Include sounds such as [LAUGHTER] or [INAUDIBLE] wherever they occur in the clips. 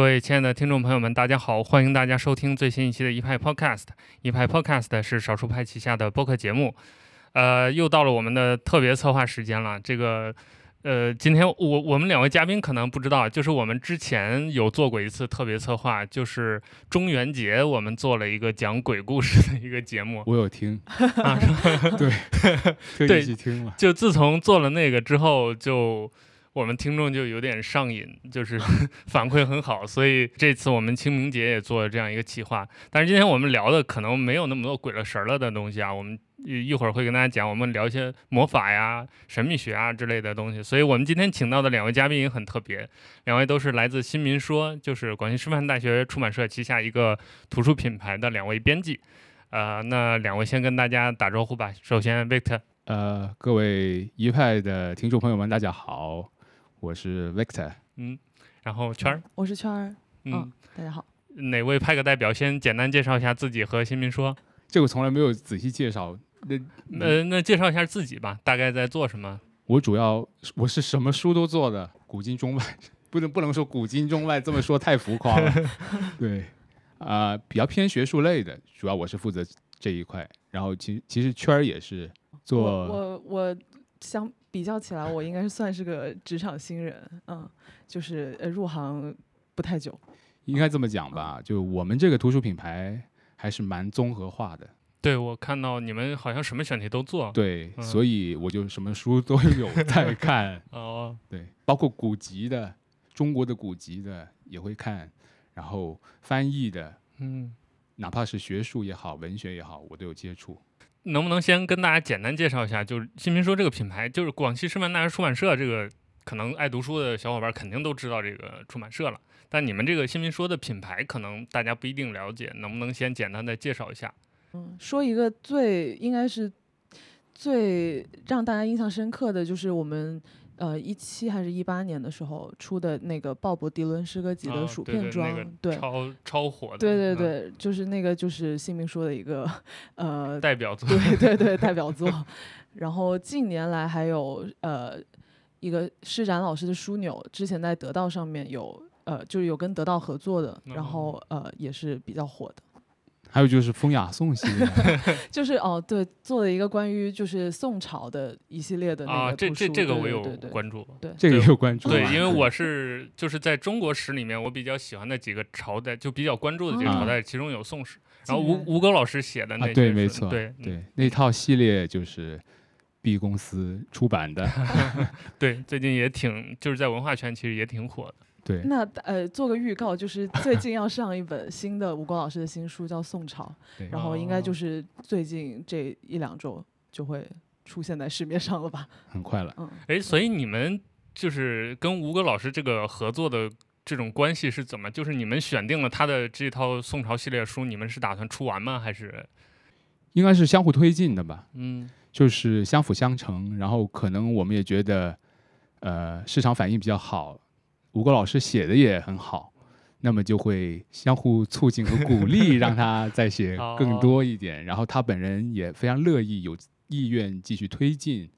各位亲爱的听众朋友们，大家好！欢迎大家收听最新一期的一派 Podcast。一派 Podcast 是少数派旗下的播客节目。呃，又到了我们的特别策划时间了。这个，呃，今天我我们两位嘉宾可能不知道，就是我们之前有做过一次特别策划，就是中元节我们做了一个讲鬼故事的一个节目。我有听 [LAUGHS] 啊，对，对，[LAUGHS] 一起听了。就自从做了那个之后，就。我们听众就有点上瘾，就是 [LAUGHS] 反馈很好，所以这次我们清明节也做了这样一个企划。但是今天我们聊的可能没有那么多鬼了神了的东西啊，我们一会儿会跟大家讲，我们聊一些魔法呀、神秘学啊之类的东西。所以我们今天请到的两位嘉宾也很特别，两位都是来自新民说，就是广西师范大学出版社旗下一个图书品牌的两位编辑。呃，那两位先跟大家打招呼吧。首先，Victor，呃，各位一派的听众朋友们，大家好。我是 Victor，嗯，然后圈儿，我是圈儿，嗯，大家好，哪位派个代表先简单介绍一下自己和新民说？这个从来没有仔细介绍，那呃，那介绍一下自己吧，大概在做什么？我主要我是什么书都做的，古今中外，不能不能说古今中外这么说太浮夸了，[LAUGHS] 对，啊，比较偏学术类的，主要我是负责这一块，然后其其实圈儿也是做，我我相。比较起来，我应该是算是个职场新人，嗯，就是呃入行不太久，应该这么讲吧。就我们这个图书品牌还是蛮综合化的。对，我看到你们好像什么选题都做。对，所以我就什么书都有 [LAUGHS] 在看。哦，对，包括古籍的，中国的古籍的也会看，然后翻译的，嗯，哪怕是学术也好，文学也好，我都有接触。能不能先跟大家简单介绍一下，就是新民说这个品牌，就是广西师范大学出版社这个，可能爱读书的小伙伴肯定都知道这个出版社了，但你们这个新民说的品牌，可能大家不一定了解，能不能先简单的介绍一下？嗯，说一个最应该是最让大家印象深刻的就是我们。呃，一七还是一八年的时候出的那个鲍勃迪伦诗歌集的薯片装，对，超超火的，对对对，就是那个就是新民说的一个呃代表作，对对对代表作。[LAUGHS] 然后近年来还有呃一个施展老师的枢纽，之前在得到上面有呃就是有跟得到合作的，然后呃也是比较火的。还有就是风雅颂系列，[LAUGHS] 就是哦，对，做了一个关于就是宋朝的一系列的那个啊，这这这个我有关。注，对，这个有关注，对，因为？我是就是在中国史里面，我比较喜欢的几个朝代，就比较关注的几个朝代，其中有宋史，然后吴吴哥老师写的那对，没错，对对，那套系列就是 B 公司出版的，[LAUGHS] 对，最近也挺就是在文化圈其实也挺火的。对，那呃，做个预告，就是最近要上一本新的吴国老师的新书，叫《宋朝 [LAUGHS]》，然后应该就是最近这一两周就会出现在市面上了吧？[LAUGHS] 很快了。嗯，哎，所以你们就是跟吴哥老师这个合作的这种关系是怎么？就是你们选定了他的这套宋朝系列书，你们是打算出完吗？还是应该是相互推进的吧？嗯，就是相辅相成，然后可能我们也觉得，呃，市场反应比较好。吴国老师写的也很好，那么就会相互促进和鼓励，让他再写 [LAUGHS] 更多一点。然后他本人也非常乐意，有意愿继续推进。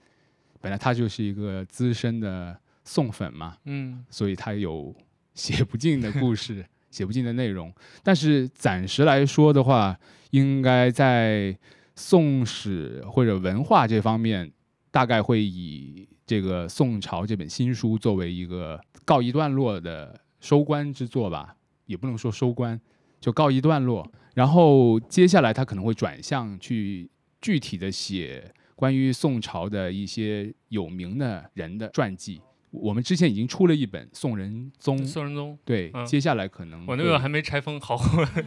本来他就是一个资深的宋粉嘛，嗯，所以他有写不尽的故事，[LAUGHS] 写不尽的内容。但是暂时来说的话，应该在宋史或者文化这方面，大概会以这个宋朝这本新书作为一个。告一段落的收官之作吧，也不能说收官，就告一段落。然后接下来他可能会转向去具体的写关于宋朝的一些有名的人的传记。我们之前已经出了一本《宋仁宗》，宋仁宗对，接下来可能我那个还没拆封好。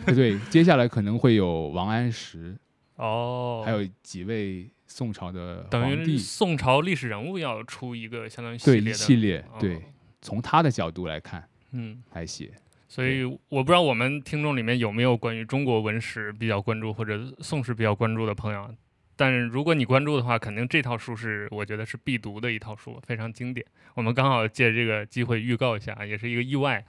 对对，接下来可能会有王安石 [LAUGHS] 哦，还有几位宋朝的等于宋朝历史人物要出一个相当于系列系列对。从他的角度来看，嗯，来写，所以我不知道我们听众里面有没有关于中国文史比较关注或者宋史比较关注的朋友，但是如果你关注的话，肯定这套书是我觉得是必读的一套书，非常经典。我们刚好借这个机会预告一下，也是一个意外。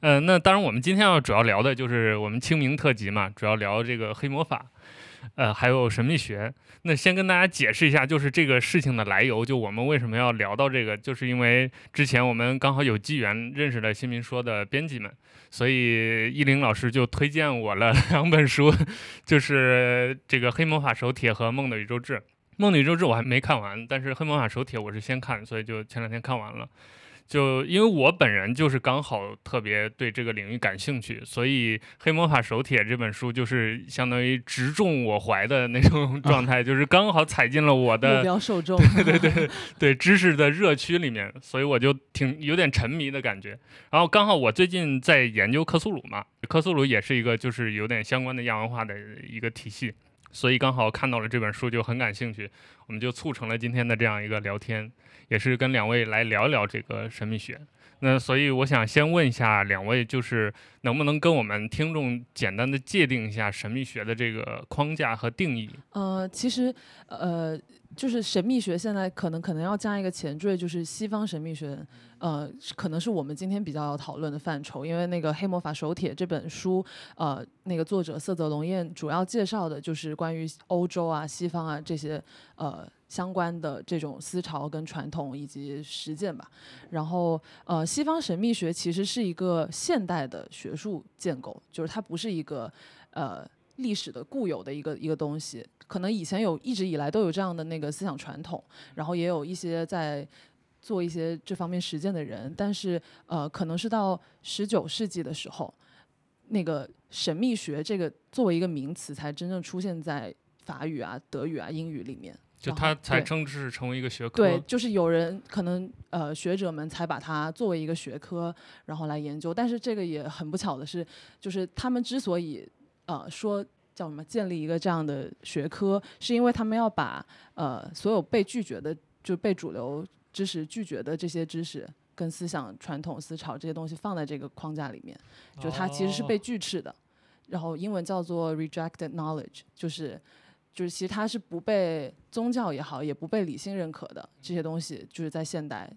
嗯，那当然我们今天要主要聊的就是我们清明特辑嘛，主要聊这个黑魔法。呃，还有神秘学。那先跟大家解释一下，就是这个事情的来由，就我们为什么要聊到这个，就是因为之前我们刚好有机缘认识了新民说的编辑们，所以依林老师就推荐我了两本书，就是这个《黑魔法手帖》和《梦的宇宙志》。《梦的宇宙志》我还没看完，但是《黑魔法手帖》我是先看，所以就前两天看完了。就因为我本人就是刚好特别对这个领域感兴趣，所以《黑魔法手帖》这本书就是相当于直中我怀的那种状态，就是刚好踩进了我的目标受众，[LAUGHS] 对对对对知识的热区里面，所以我就挺有点沉迷的感觉。然后刚好我最近在研究克苏鲁嘛，克苏鲁也是一个就是有点相关的亚文化的一个体系，所以刚好看到了这本书就很感兴趣，我们就促成了今天的这样一个聊天。也是跟两位来聊一聊这个神秘学，那所以我想先问一下两位，就是能不能跟我们听众简单的界定一下神秘学的这个框架和定义？呃，其实呃，就是神秘学现在可能可能要加一个前缀，就是西方神秘学，呃，可能是我们今天比较要讨论的范畴，因为那个《黑魔法手帖》这本书，呃，那个作者色泽龙彦主要介绍的就是关于欧洲啊、西方啊这些呃。相关的这种思潮跟传统以及实践吧，然后呃，西方神秘学其实是一个现代的学术建构，就是它不是一个呃历史的固有的一个一个东西，可能以前有一直以来都有这样的那个思想传统，然后也有一些在做一些这方面实践的人，但是呃，可能是到十九世纪的时候，那个神秘学这个作为一个名词才真正出现在法语啊、德语啊、英语里面。就它才正式成为一个学科，对，就是有人可能呃学者们才把它作为一个学科，然后来研究。但是这个也很不巧的是，就是他们之所以呃说叫什么建立一个这样的学科，是因为他们要把呃所有被拒绝的就被主流知识拒绝的这些知识跟思想传统思潮这些东西放在这个框架里面，就它其实是被拒斥的。然后英文叫做 rejected knowledge，就是。就是其实它是不被宗教也好，也不被理性认可的这些东西，就是在现代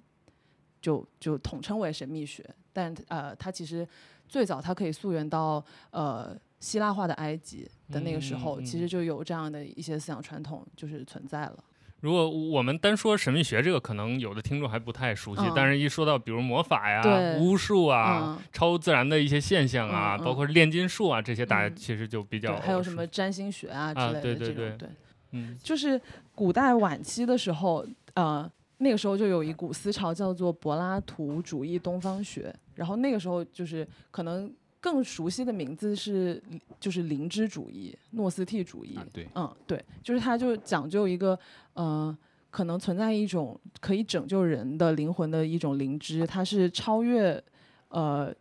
就就统称为神秘学。但呃，它其实最早它可以溯源到呃希腊化的埃及的那个时候，其实就有这样的一些思想传统就是存在了。如果我们单说神秘学这个，可能有的听众还不太熟悉。但是，一说到比如魔法呀、巫术啊、超自然的一些现象啊，包括炼金术啊这些，大家其实就比较还有什么占星学啊之类的这种。对，嗯，就是古代晚期的时候，呃，那个时候就有一股思潮叫做柏拉图主义东方学。然后那个时候就是可能。更熟悉的名字是，就是灵知主义、诺斯替主义。对，嗯，对，就是它就讲究一个，呃，可能存在一种可以拯救人的灵魂的一种灵知，它是超越，呃，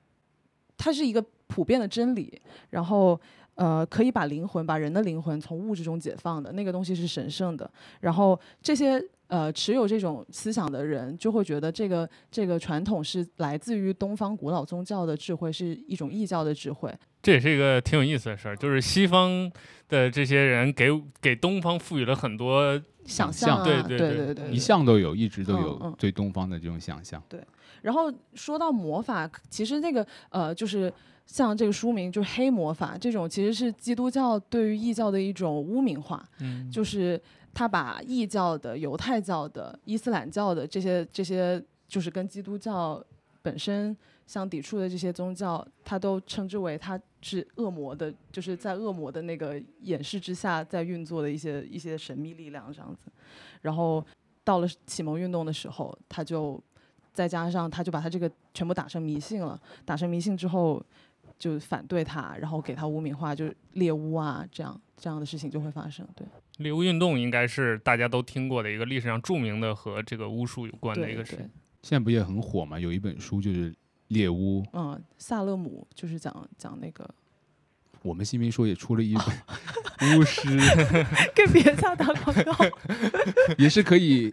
它是一个普遍的真理，然后，呃，可以把灵魂、把人的灵魂从物质中解放的那个东西是神圣的，然后这些。呃，持有这种思想的人就会觉得这个这个传统是来自于东方古老宗教的智慧，是一种异教的智慧。这也是一个挺有意思的事儿，就是西方的这些人给给东方赋予了很多想象，对对对对，一向都有，一直都有对东方的这种想象。对，然后说到魔法，其实那个呃，就是像这个书名就是黑魔法这种，其实是基督教对于异教的一种污名化，嗯，就是。他把异教的、犹太教的、伊斯兰教的这些这些，就是跟基督教本身相抵触的这些宗教，他都称之为他是恶魔的，就是在恶魔的那个掩饰之下在运作的一些一些神秘力量这样子。然后到了启蒙运动的时候，他就再加上他就把他这个全部打成迷信了，打成迷信之后就反对他，然后给他污名化，就是猎巫啊这样这样的事情就会发生，对。猎巫运动应该是大家都听过的一个历史上著名的和这个巫术有关的一个事。现在不也很火吗？有一本书就是猎巫。嗯，萨勒姆就是讲讲那个。我们新民说也出了一本 [LAUGHS] 巫师，跟别家打广告，[LAUGHS] 也是可以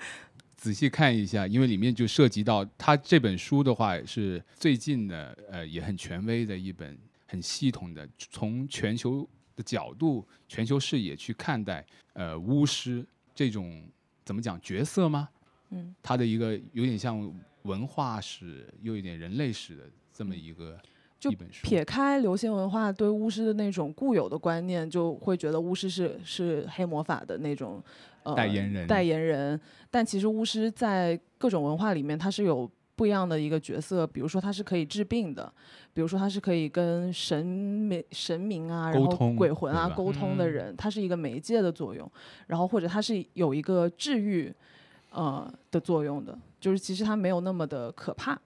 仔细看一下，因为里面就涉及到他这本书的话是最近的，呃，也很权威的一本，很系统的从全球。的角度、全球视野去看待，呃，巫师这种怎么讲角色吗？嗯，他的一个有点像文化史，又有点人类史的这么一个。就。撇开流行文化对巫师的那种固有的观念，就会觉得巫师是是黑魔法的那种呃代言人代言人。但其实巫师在各种文化里面，他是有不一样的一个角色。比如说，他是可以治病的；，比如说，他是可以跟神明、神明啊，然后鬼魂啊沟通的嗯人，他是一个媒介的作用。然后或者他是有一个治愈呃的作用的，就是其实他没有那么的可怕。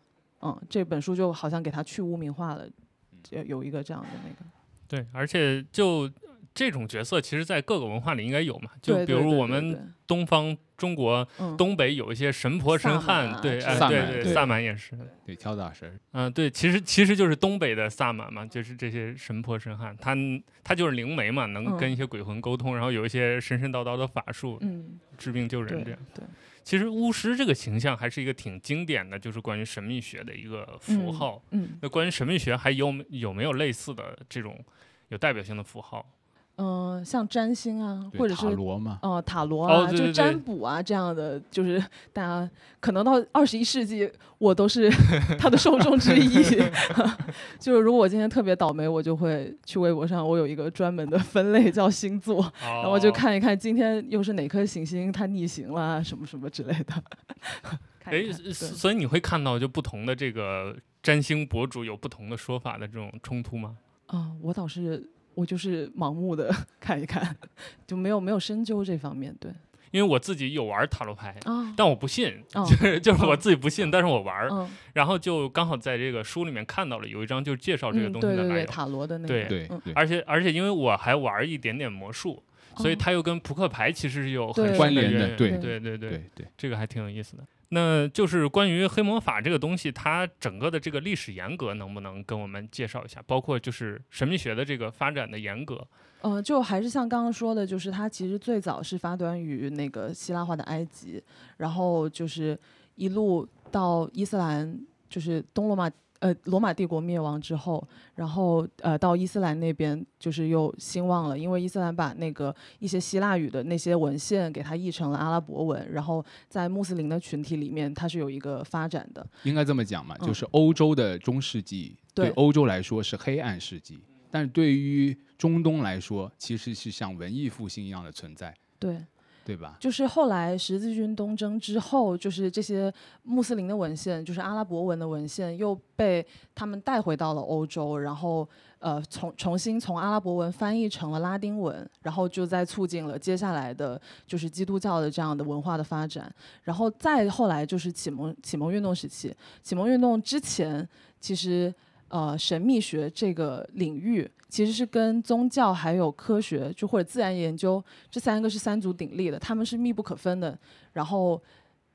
嗯，这本书就好像给他去污名化了，有有一个这样的那个。对，而且就这种角色，其实在各个文化里应该有嘛。就比如我们东方中国嗯东北有一些神婆神汉，对，哎，对对，萨满也是。对，跳大神，嗯，对，其实其实就是东北的萨满嘛，就是这些神婆神汉，他他就是灵媒嘛，能嗯跟一些鬼魂沟通，然后有一些神神叨叨的法术，嗯，治病救人这样。对，其实巫师这个形象还是一个挺经典的，就是关于神秘学的一个符嗯号。嗯那关于神秘学还有有没有类似的这种有代表性的符号？嗯、像占星啊，或者是塔罗嘛，呃塔罗啊，哦对对对就占卜啊这样的，就是 [LAUGHS] 大家可能到二十一世纪，我都是 [LAUGHS] 他的受众之一。[LAUGHS] 就是如果我今天特别倒霉，我就会去微博上，我有一个专门的分类叫星座，然然后就。看一看今天又是哪颗行星它逆行了，什么什么之类的。看一哎，所以你会看到就不同的这个占星博主有不同的说法的这种冲突吗？啊、我倒是我就是盲目的 [LAUGHS] 看一看，就没有没有深究这方面。对因为我自己有玩塔罗牌，啊，但我不信，哦就是就是我哦自己不信，但是我玩儿。嗯，然后就刚好在这个书里面看到了有一张就是介绍这个嗯，东西对对对，的塔罗的那对个，嗯对对，而且而且因为我还玩一点点魔术，所以哦它又跟扑克牌其实是有很深关联渊源的对对对对对对，这个还挺有意思的。那就是关于黑魔法这个东西，它整个的这个历史严格能不能跟我们介绍一下？包括就是神秘学的这个发展的沿革。嗯，就还是像刚刚说的，就是它其实最早是发端于那个希腊化的埃及，然后就是一路到伊斯兰，就是东罗马呃罗马帝国灭亡之后，然后呃到伊斯兰那边就是又兴旺了，因为伊斯兰把那个一些希腊语的那些文献给它译成了阿拉伯文，然后在穆斯林的群体里面它是有一个发展的。应该这么讲嘛，嗯就是欧洲的中世纪对对欧洲来说是黑暗世纪，但是对于中东来说，其实是像文艺复兴一样的存在，对，对吧？就是后来十字军东征之后，就是这些穆斯林的文献，就是阿拉伯文的文献，又被他们带回到了欧洲，然后呃重重新从阿拉伯文翻译成了拉丁文，然后就在促进了接下来的就是基督教的这样的文化的发展，然后再后来就是启蒙启蒙运动时期，启蒙运动之前其实。呃，神秘学这个领域其实是跟宗教还有科学，就或者自然研究这三个是三足鼎立的，他们是密不可分的。然后，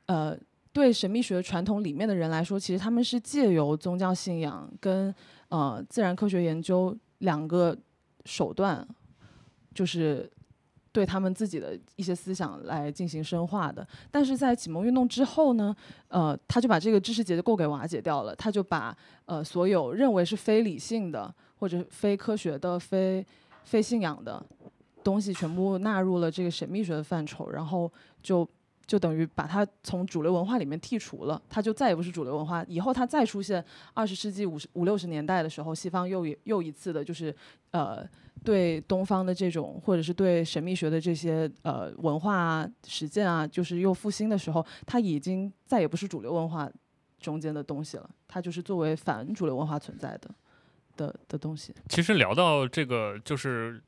呃，对神秘学传统里面的人来说，其实他们是借由宗教信仰跟呃自然科学研究两个手段，就是对他们自己的一些思想来进行深化的。但是在启蒙运动之后呢，呃，他就把这个知识结构给瓦解掉了，他就把呃所有认为是非理性的或者非科学的、非非信仰的东西全部纳入了这个神秘学的范畴，然后就就等于把它从主流文化里面剔除了，它就再也不是主流文化。以后它再出现二十世纪五十五六十年代的时候，西方又一又一次的就是呃对东方的这种或者是对神秘学的这些呃文化啊实践啊，就是又复兴的时候，它已经再也不是主流文化中间的东西了，它就是作为反主流文化存在的的的东西。其实聊到这个，就是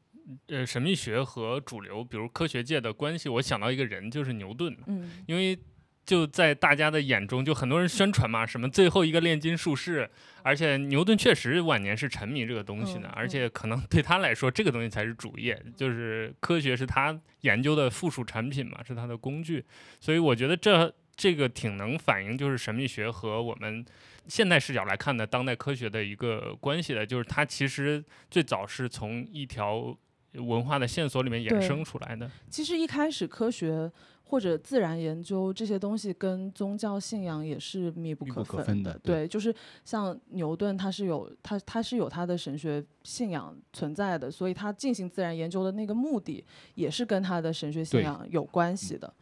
呃神秘学和主流，比如科学界的关系，我想到一个人，就是牛顿，嗯。因为。就在大家的眼中，就很多人宣传嘛，什么最后一个炼金术士，而且牛顿确实晚年是沉迷这个东西的，嗯而且可能对他来说，这个东西才是主业，就是科学是他研究的附属产品嘛，是他的工具，所以我觉得这这个挺能反映就是神秘学和我们现代视角来看的当代科学的一个关系的，就是它其实最早是从一条文化的线索里面衍生出来的。其实一开始科学或者自然研究这些东西跟宗教信仰也是密不可分的对，就是像牛顿，他是有他他是有他的神学信仰存在的，所以他进行自然研究的那个目的也是跟他的神学信仰有关系的，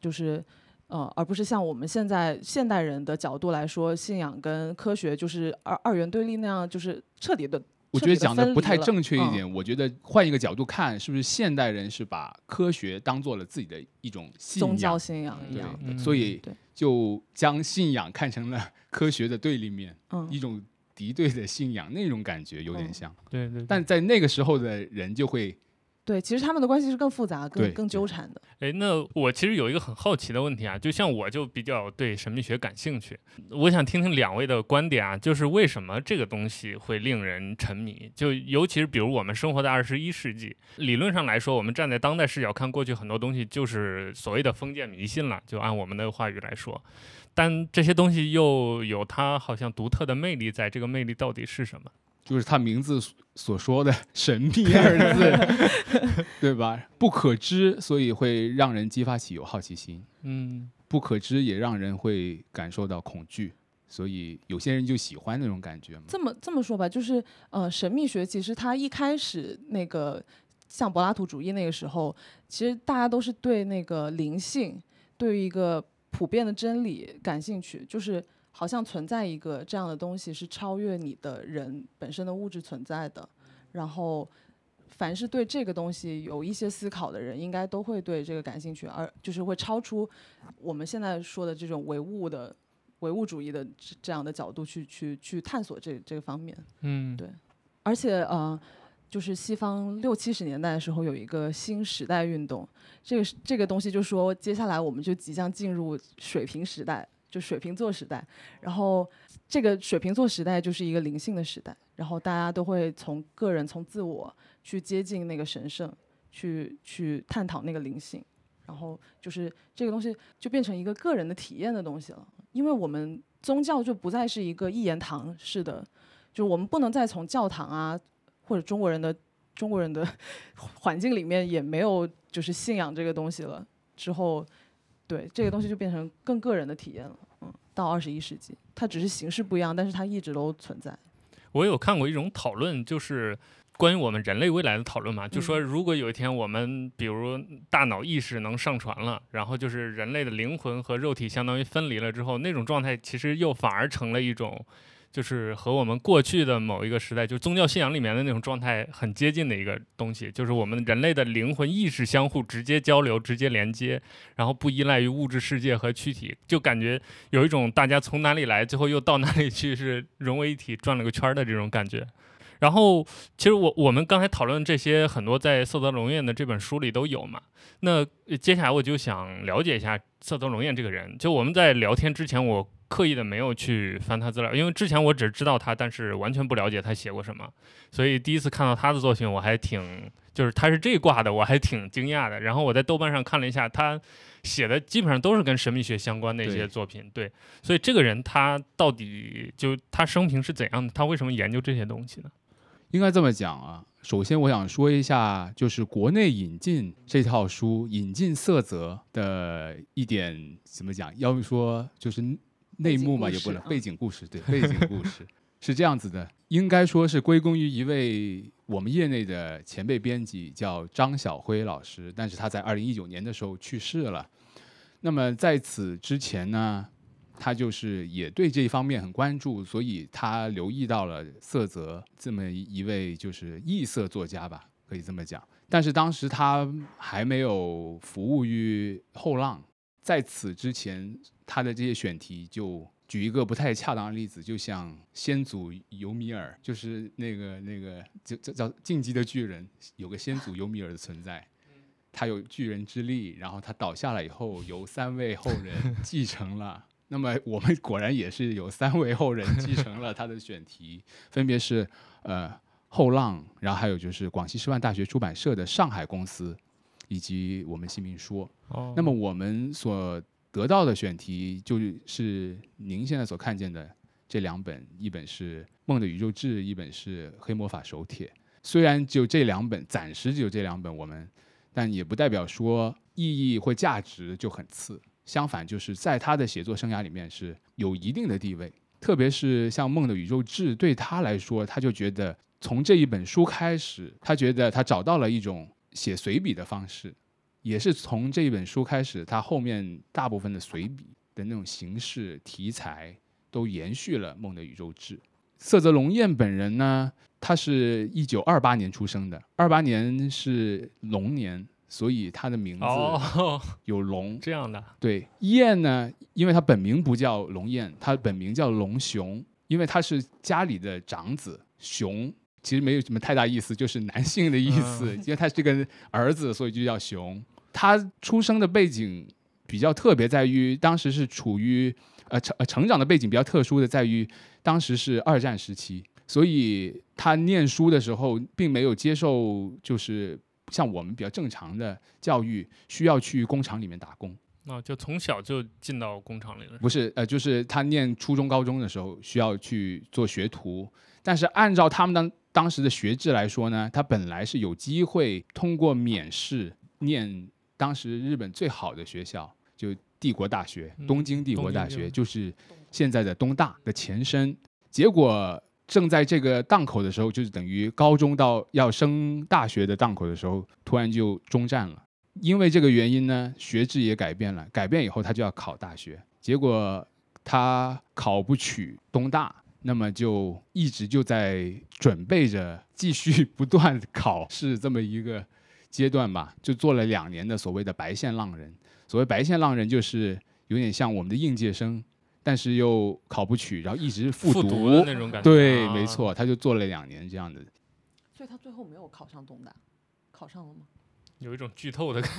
就是。呃，而不是像我们现在现代人的角度来说，信仰跟科学就是二二元对立那样，就是彻底的。我觉得讲的不太正确一嗯点。我觉得换一个角度看，是不是现代人是把科学当做了自己的一种信宗教仰，信仰一对样。嗯所以就将信仰看成了 [LAUGHS] 科学的对立面，嗯一种敌对的信仰，那种感觉有点嗯像。对对，但在那个时候的人就会对，其实他们的关系是更复杂、更更纠缠的。哎，那我其实有一个很好奇的问题啊，就像我就比较对神秘学感兴趣，我想听听两位的观点啊，就是为什么这个东西会令人沉迷？就尤其是比如我们生活在二十一世纪，理论上来说，我们站在当代视角看过去很多东西，就是所谓的封建迷信了，就按我们的话语来说。但这些东西又有它好像独特的魅力在，这个魅力到底是什么？就是他名字所所说的“神秘”二字，[LAUGHS] 对吧？不可知，所以会让人激发起有好奇心；嗯不可知也让人会感受到恐惧，所以有些人就喜欢那种感觉嘛。这么这么说吧，就是呃，神秘学其实它一开始那个像柏拉图主义那个时候，其实大家都是对那个灵性，对于一个普遍的真理感兴趣，就是好像存在一个这样的东西是超越你的人本身的物质存在的，然后。凡是对这个东西有一些思考的人，应该都会对这个感兴趣，而就是会超出我们现在说的这种唯物的唯物主义的这这样的角度去去去探索这这个方面。嗯，对而且呃，就是西方六七十年代的时候有一个新时代运动，这个是这个东西就说接下来我们就即将进入水平时代，就水瓶座时代。然后这个水瓶座时代就是一个灵性的时代，然后大家都会从个人从自我去接近那个神圣，去去探讨那个灵性。然后就是这个东西就变成一个个人的体验的东西了，因为我们宗教就不再是一个一言堂式的，就我们不能再从教堂啊或者中国人的中国人的 [LAUGHS] 环境里面也没有就是信仰这个东西了。之后，对这个东西就变成更个人的体验了。嗯，到二十一世纪，它只是形式不一样，但是它一直都存在。我有看过一种讨论，就是关于我们人类未来的讨论嘛，就说如果有一天我们比如大脑意识能上传了，然后就是人类的灵魂和肉体相当于分离了之后，那种状态其实又反而成了一种。就是和我们过去的某一个时代，就宗教信仰里面的那种状态很接近的一个东西，就是我们人类的灵魂意识相互直接交流、直接连接，然后不依赖于物质世界和躯体，就感觉有一种大家从哪里来，最后又到哪里去，是融为一体转了个圈儿的这种感觉。然后，其实我我们刚才讨论这些很多在色泽龙彦的这本书里都有嘛。那接下来我就想了解一下色泽龙彦这个人。就我们在聊天之前，我刻意的没有去翻他资料，因为之前我只知道他，但是完全不了解他写过什么。所以第一次看到他的作品，我还挺就是他是这挂的，我还挺惊讶的。然后我在豆瓣上看了一下，他写的基本上都是跟神秘学相关的一些作品。对，所以这个人他到底就他生平是怎样的？他为什么研究这些东西呢？应该这么讲啊。首先，我想说一下，就是国内引进这套书、引进色泽的一点怎么讲？要不说就是内幕嘛，也不能背景故事，对背景故事是这样子的，应该说是归功于一位我们业内的前辈编辑，叫张晓辉老师，但是他在二零一九年的时候去世了。那么在此之前呢，他就是也对这一方面很关注，所以他留意到了色泽这么一位就是异色作家吧，可以这么讲。但是当时他还没有服务于后浪，在此之前，他的这些选题就举一个不太恰当的例子，就像先祖尤米尔，就是那个那个叫叫叫进击的巨人，有个先祖尤米尔的存在。[LAUGHS] 他有巨人之力，然后他倒下了以后，由三位后人 [LAUGHS] 继承了。那么我们果然也是有三位后人继承了他的选题，分别是呃后浪，然后还有就是广西师范大学出版社的上海公司，以及我们新民说。哦那么我们所得到的选题就是您现在所看见的这两本，一本是《梦的宇宙志》，一本是《黑魔法手帖》。虽然就这两本，暂时只有这两本，我们，但也不代表说意义或价值就很次。相反，就是在他的写作生涯里面是有一定的地位。特别是像《梦的宇宙志》，对他来说，他就觉得从这一本书开始，他觉得他找到了一种写随笔的方式。也是从这一本书开始，他后面大部分的随笔的那种形式题材都延续了《梦的宇宙志》。色泽龙彦本人呢，他是一九二八年出生的，二八年是龙年，所以他的名字哦，[LAUGHS] 有龙。[LAUGHS] 这样的，对，燕呢，因为他本名不叫龙燕，他本名叫龙雄，因为他是家里的长子，雄其实没有什么太大意思，就是男性的意思，因为他是个儿子，所以就叫雄。他出生的背景比较特别，在于当时是处于呃成呃成长的背景比较特殊的，在于当时是二战时期，所以他念书的时候并没有接受就是像我们比较正常的教育，需要去工厂里面打工。那、就从小就进到工厂里了。不是，呃，就是他念初中、高中的时候需要去做学徒，但是按照他们当当时的学制来说呢，他本来是有机会通过免试念当时日本最好的学校，就帝国大学，嗯东京帝国大学，就是现在的东大的前身。结果正在这个档口的时候，就是等于高中到要升大学的档口的时候，突然就中战了。因为这个原因呢，学制也改变了。改变以后，他就要考大学，结果他考不取东大，那么就一直就在准备着继续不断考试这么一个阶段吧，就做了两年的所谓的白线浪人。所谓白线浪人，就是有点像我们的应届生，但是又考不取，然后一直复复读。的那种感觉。对，啊没。错，他就做了两年这样的。所以他最后没有考上东大，考上了吗？有一种剧透的感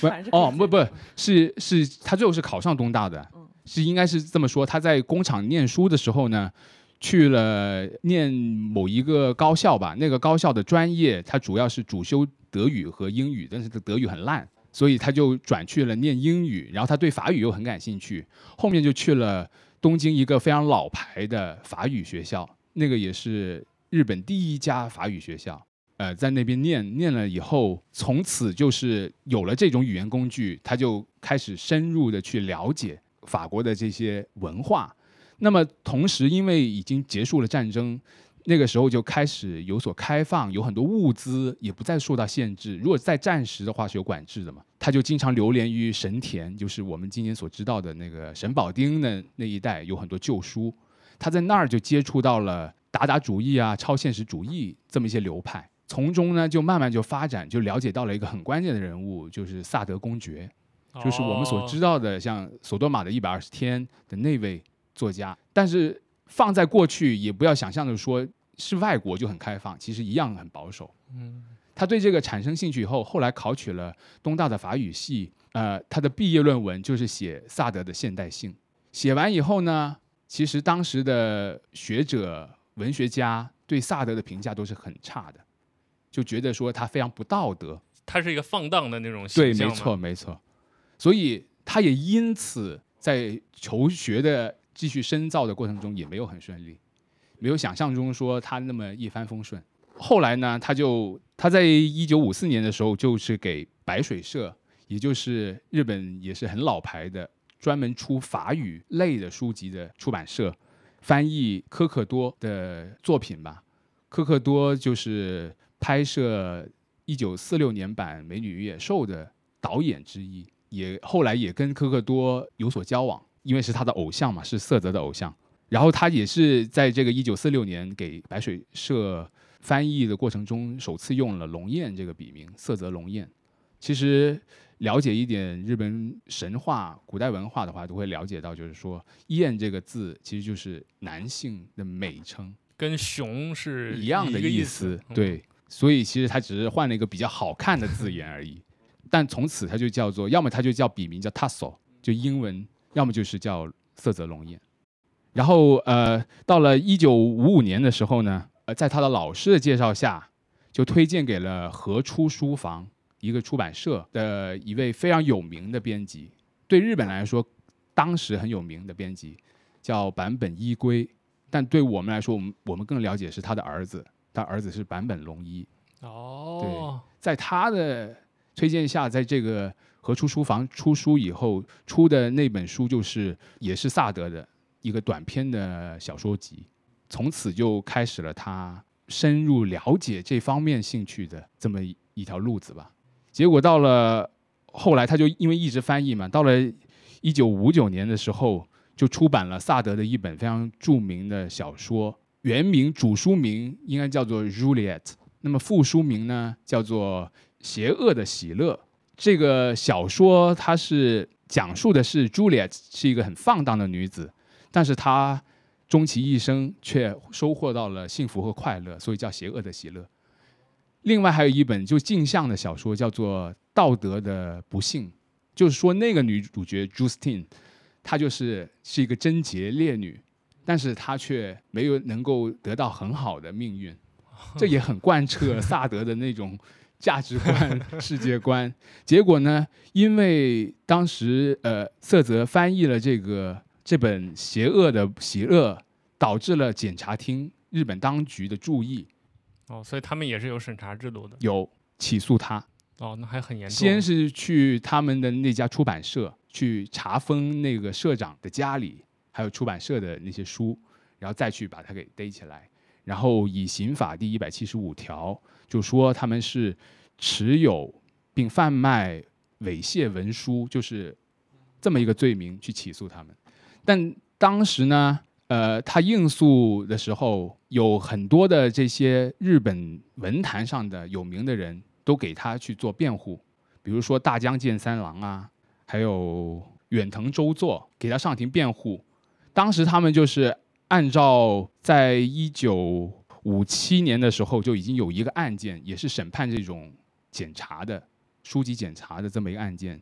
不 [LAUGHS] 是哦，不不是是，他最后是考上东大的，嗯是应该是这么说。他在工厂念书的时候呢，去了念某一个高校吧，那个高校的专业他主要是主修德语和英语，但是德语很烂，所以他就转去了念英语，然后他对法语又很感兴趣，后面就去了东京一个非常老牌的法语学校，那个也是日本第一家法语学校。呃，在那边念念了以后，从此就是有了这种语言工具，他就开始深入的去了解法国的这些文化。那么同时，因为已经结束了战争，那个时候就开始有所开放，有很多物资也不再受到限制。如果在战时的话是有管制的嘛，他就经常流连于神田，就是我们今天所知道的那个神保町的那一带，有很多旧书。他在那儿就接触到了达达主义啊、超现实主义这么一些流派。从中呢，就慢慢就发展，就了解到了一个很关键的人物，就是萨德公爵，就是我们所知道。道的像索多玛的一百二十天的那位作家。但是放在过去，也不要想象着说是外国就很开放，其实一样很保守。嗯，他对这个产生兴趣以后，后来考取了东大的法语系，呃，他的毕业论文就是写萨德的现代性。写完以后呢，其实当时的学者、文学家对萨德的评价都是很差的，就觉得说他非常不道德。他是一个放荡的那种对，没错，没错。所以他也因此在求学的继续深造的过程中也没有很顺利，没有想象中说他那么一帆风顺。后来呢，他就他在一九五四年的时候，就是给白水社，也就是日本也是很老牌的，专门出法语类的书籍的出版社，翻译科克多的作品吧。科克多就是拍摄一九四六年版《美女与野兽》的导演之一，也后来也跟科克多有所交往，因为是他的偶像嘛，是色泽的偶像。然后他也是在这个一九四六年给白水社翻译的过程中，首次用了龙彦这个笔名，色泽龙彦。其实了解一点日本神话、古代文化的话，都会了解到，就是说“彦”这个字其实就是男性的美称。跟熊是一样的意思，嗯对，所以其实他只是换了一个比较好看的字眼而已。但从此他就叫做，要么他就叫笔名叫 Tasso，就英文，要么就是叫色泽龙彦。然后呃，到了一九五五年的时候呢，呃，在他的老师的介绍下，就推荐给了和出书房一个出版社的一位非常有名的编辑，对日本来说，当时很有名的编辑叫坂本一归。但对我们来说，我们我们更了解是他的儿子，他儿子是坂本龙一，哦，在他的推荐下，在这个和出书房出书以后出的那本书，就是也是萨德的一个短篇的小说集，从此就开始了他深入了解这方面兴趣的这么一条路子吧。结果到了后来，他就因为一直翻译嘛，到了一九五九年的时候，就出版了萨德的一本非常著名的小说，原名主书名应该叫做《Juliet》，那么副书名呢叫做《邪恶的喜乐》。这个小说它是讲述的是 Juliet 是一个很放荡的女子，但是她终其一生却收获到了幸福和快乐，所以叫邪恶的喜乐。另外还有一本就镜像的小说，叫做《道德的不幸》，就是说那个女主角 Justine，她就是是一个贞洁烈女，但是她却没有能够得到很好的命运，这也很贯彻 [LAUGHS] 萨德的那种价值观、世界观。[LAUGHS] 结果呢，因为当时呃色泽翻译了这个这本《邪恶的邪恶》，导致了检察厅日本当局的注意。哦，所以他们也是有审查制度的。有起诉他，哦，那还很严重。先是去他们的那家出版社去查封那个社长的家里，还有出版社的那些书，然后再去把他给逮起来，然后以刑法第一百七十五条就说他们是持有并贩卖猥亵文书，就是这么一个罪名去起诉他们。但当时呢，呃，他应诉的时候，有很多的这些日本文坛上的有名的人都给他去做辩护，比如说大江健三郎啊，还有远藤周作给他上庭辩护。当时他们就是按照在一九五七年的时候就已经有一个案件，也是审判这种检查的书籍检查的这么一个案件。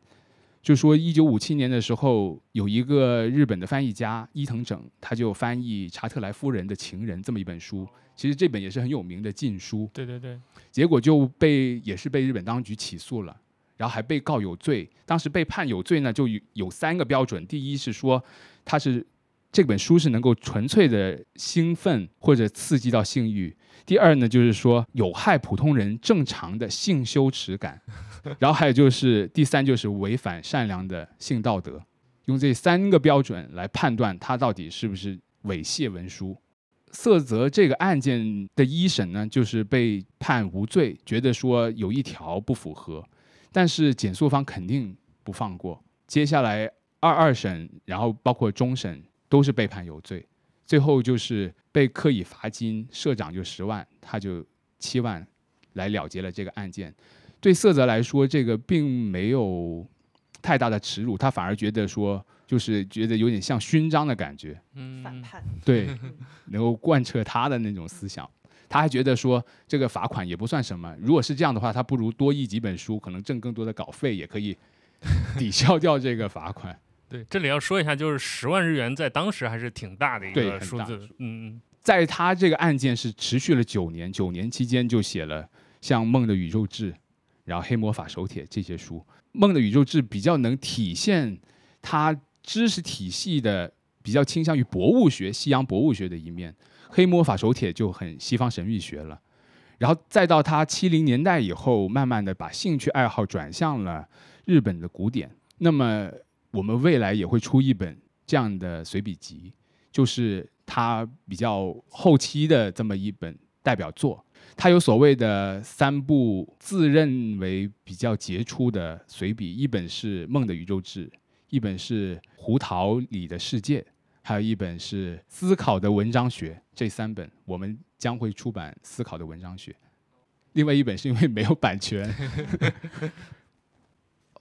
就说一九五七年的时候，有一个日本的翻译家伊藤整，他就翻译查特莱夫人的情人这么一本书。其实这本也是很有名的禁书，对对对，结果就被也是被日本当局起诉了，然后还被告有罪。当时被判有罪呢，就有有三个标准：第一是说他是这本书是能够纯粹的兴奋或者刺激到性欲；第二呢，就是说有害普通人正常的性羞耻感。[LAUGHS] 然后还有就是第三，就是违反善良的性道德，用这三个标准来判断他到底是不是猥亵文书。色泽这个案件的一审呢，就是被判无罪，觉得说有一条不符合，但是检诉方肯定不放过。接下来二二审，然后包括终审都是被判有罪，最后就是被刻以罚金，社长就十万，他就七万来了结了这个案件。对色泽来说，这个并没有太大的耻辱，他反而觉得说，就是觉得有点像勋章的感觉，嗯，反叛。对，能够贯彻他的那种思想。他还觉得说，这个罚款也不算什么，如果是这样的话，他不如多译几本书，可能挣更多的稿费，也可以抵消掉这个罚款。对，这里要说一下，就是十万日元在当时还是挺大的一个数字，嗯在他这个案件是持续了九年，九年期间就写了像《梦的宇宙志》，然后《黑魔法手帖》这些书。《梦的宇宙志》比较能体现他知识体系的比较倾向于博物学、西洋博物学的一面，《黑魔法手帖》就很西方神秘学了。然后再到他七零年代以后，慢慢的把兴趣爱好转向了日本的古典。那么我们未来也会出一本这样的随笔集，就是他比较后期的这么一本代表作。他有所谓的三部自认为比较杰出的随笔，一本是《梦的宇宙志》，一本是《胡桃里的世界》，还有一本是《思考的文章学》。这三本我们将会出版《思考的文章学》，另外一本是因为没有版权。[LAUGHS]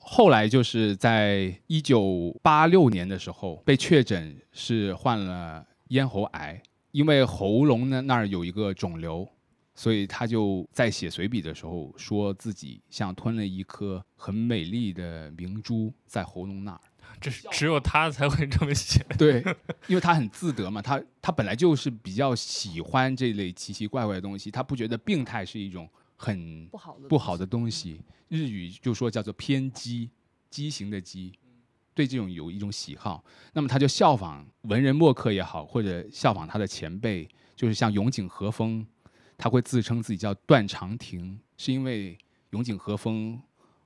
后来就是在一九八六年的时候被确诊是患了咽喉癌，因为喉咙呢那儿有一个肿瘤，所以他就在写随笔的时候说自己像吞了一颗很美丽的明珠在喉咙那儿。这是只有他才会这么写。对，因为他很自得嘛，他他本来就是比较喜欢这类奇奇怪怪的东西，他不觉得病态是一种很不好的不好的东西。日语就说叫做偏激，畸形的畸，对这种有一种喜好。那么他就效仿文人墨客也好，或者效仿他的前辈，就是像永井和风，他会自称自己叫段长亭，是因为永井和风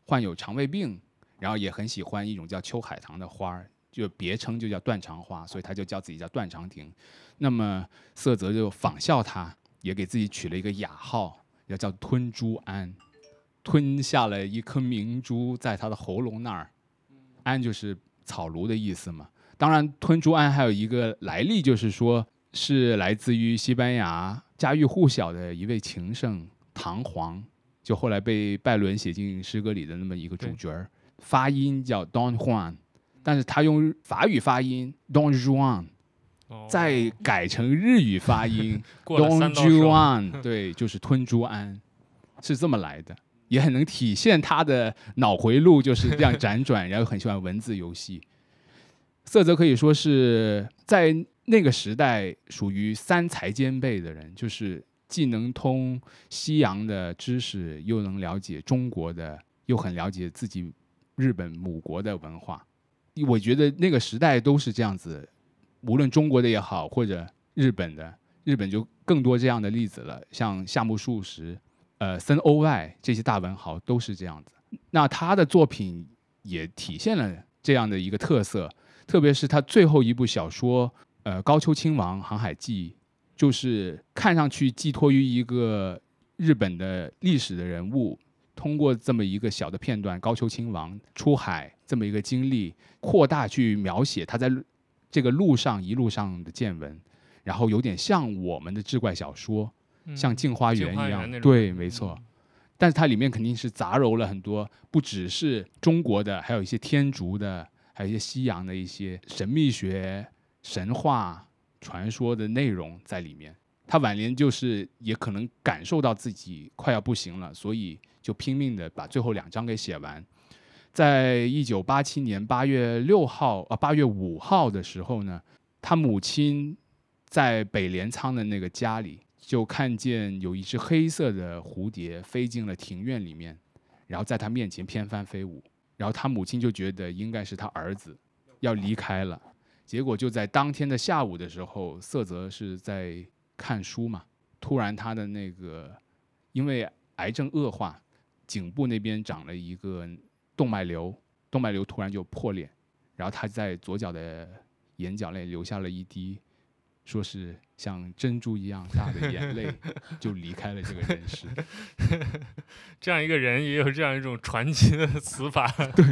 患有肠胃病，然后也很喜欢一种叫秋海棠的花儿，就别称就叫断肠花，所以他就叫自己叫断肠亭。那么色泽就仿效他，也给自己取了一个雅号，要叫吞珠安。吞下了一颗明珠在他的喉咙那儿，安就是草庐的意思嘛。当然，吞珠安还有一个来历，就是说是来自于西班牙家喻户晓的一位情圣唐璜，就后来被拜伦写进诗歌里的那么一个主角儿，发音叫 Don Juan，但是他用法语发音 Don Juan，哦再改成日语发音 [LAUGHS] 过了 Don 三道手 Juan，[LAUGHS] 对，就是吞珠安，是这么来的，也很能体现他的脑回路就是这样辗转，然后很喜欢文字游戏。[LAUGHS] 色泽可以说是在那个时代属于三才兼备的人，就是既能通西洋的知识，又能了解中国的，又很了解自己日本母国的文化。我觉得那个时代都是这样子，无论中国的也好，或者日本的，日本就更多这样的例子了，像夏目漱石、呃森欧外这些大文豪都是这样子。那他的作品也体现了这样的一个特色，特别是他最后一部小说，呃《高丘亲王航海记》，就是看上去寄托于一个日本的历史的人物，通过这么一个小的片段，高丘亲王出海这么一个经历，扩大去描写他在这个路上一路上的见闻，然后有点像我们的志怪小说，像《镜花缘》一样，对，没错。但是它里面肯定是杂糅了很多，不只是中国的，还有一些天竺的，还有一些西洋的一些神秘学、神话、传说的内容在里面。他晚年就是也可能感受到自己快要不行了，所以就拼命的把最后两章给写完。在一九八七年八月六号啊八月五号的时候呢，他母亲在北镰仓的那个家里，就看见有一只黑色的蝴蝶飞进了庭院里面，然后在他面前翩翻飞舞，然后他母亲就觉得应该是他儿子要离开了，结果就在当天的下午的时候，色泽是在看书嘛，突然他的那个因为癌症恶化，颈部那边长了一个动脉瘤，动脉瘤突然就破裂，然后他在左脚的眼角内留下了一滴，说是像珍珠一样大的眼泪，[LAUGHS] 就离开了这个人世。[LAUGHS] 这样一个人也有这样一种传奇的死法，对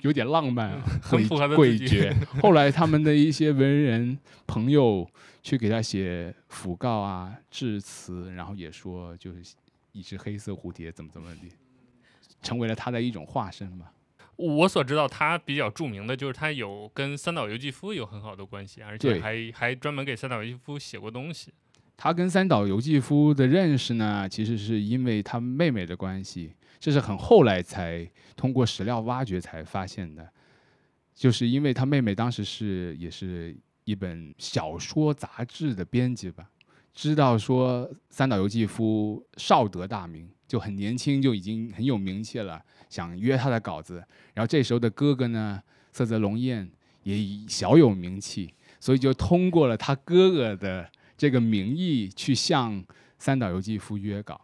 有点浪漫啊，[LAUGHS] 很诡符合他自己诡谲。后来他们的一些文人朋友去给他写讣告啊、致辞，然后也说就是一只黑色蝴蝶怎么怎么的，成为了他的一种化身嘛。我所知道他比较著名的就是他有跟三岛由纪夫有很好的关系，而且还还专门给三岛由纪夫写过东西。他跟三岛由纪夫的认识呢，其实是因为他妹妹的关系，这是很后来才通过史料挖掘才发现的。就是因为他妹妹当时是也是一本小说杂志的编辑吧，知道说三岛由纪夫少得大名，就很年轻就已经很有名气了，想约他的稿子。然后这时候的哥哥呢，色泽龙彦也已小有名气，所以就通过了他哥哥的这个名义去向三岛由纪夫约稿，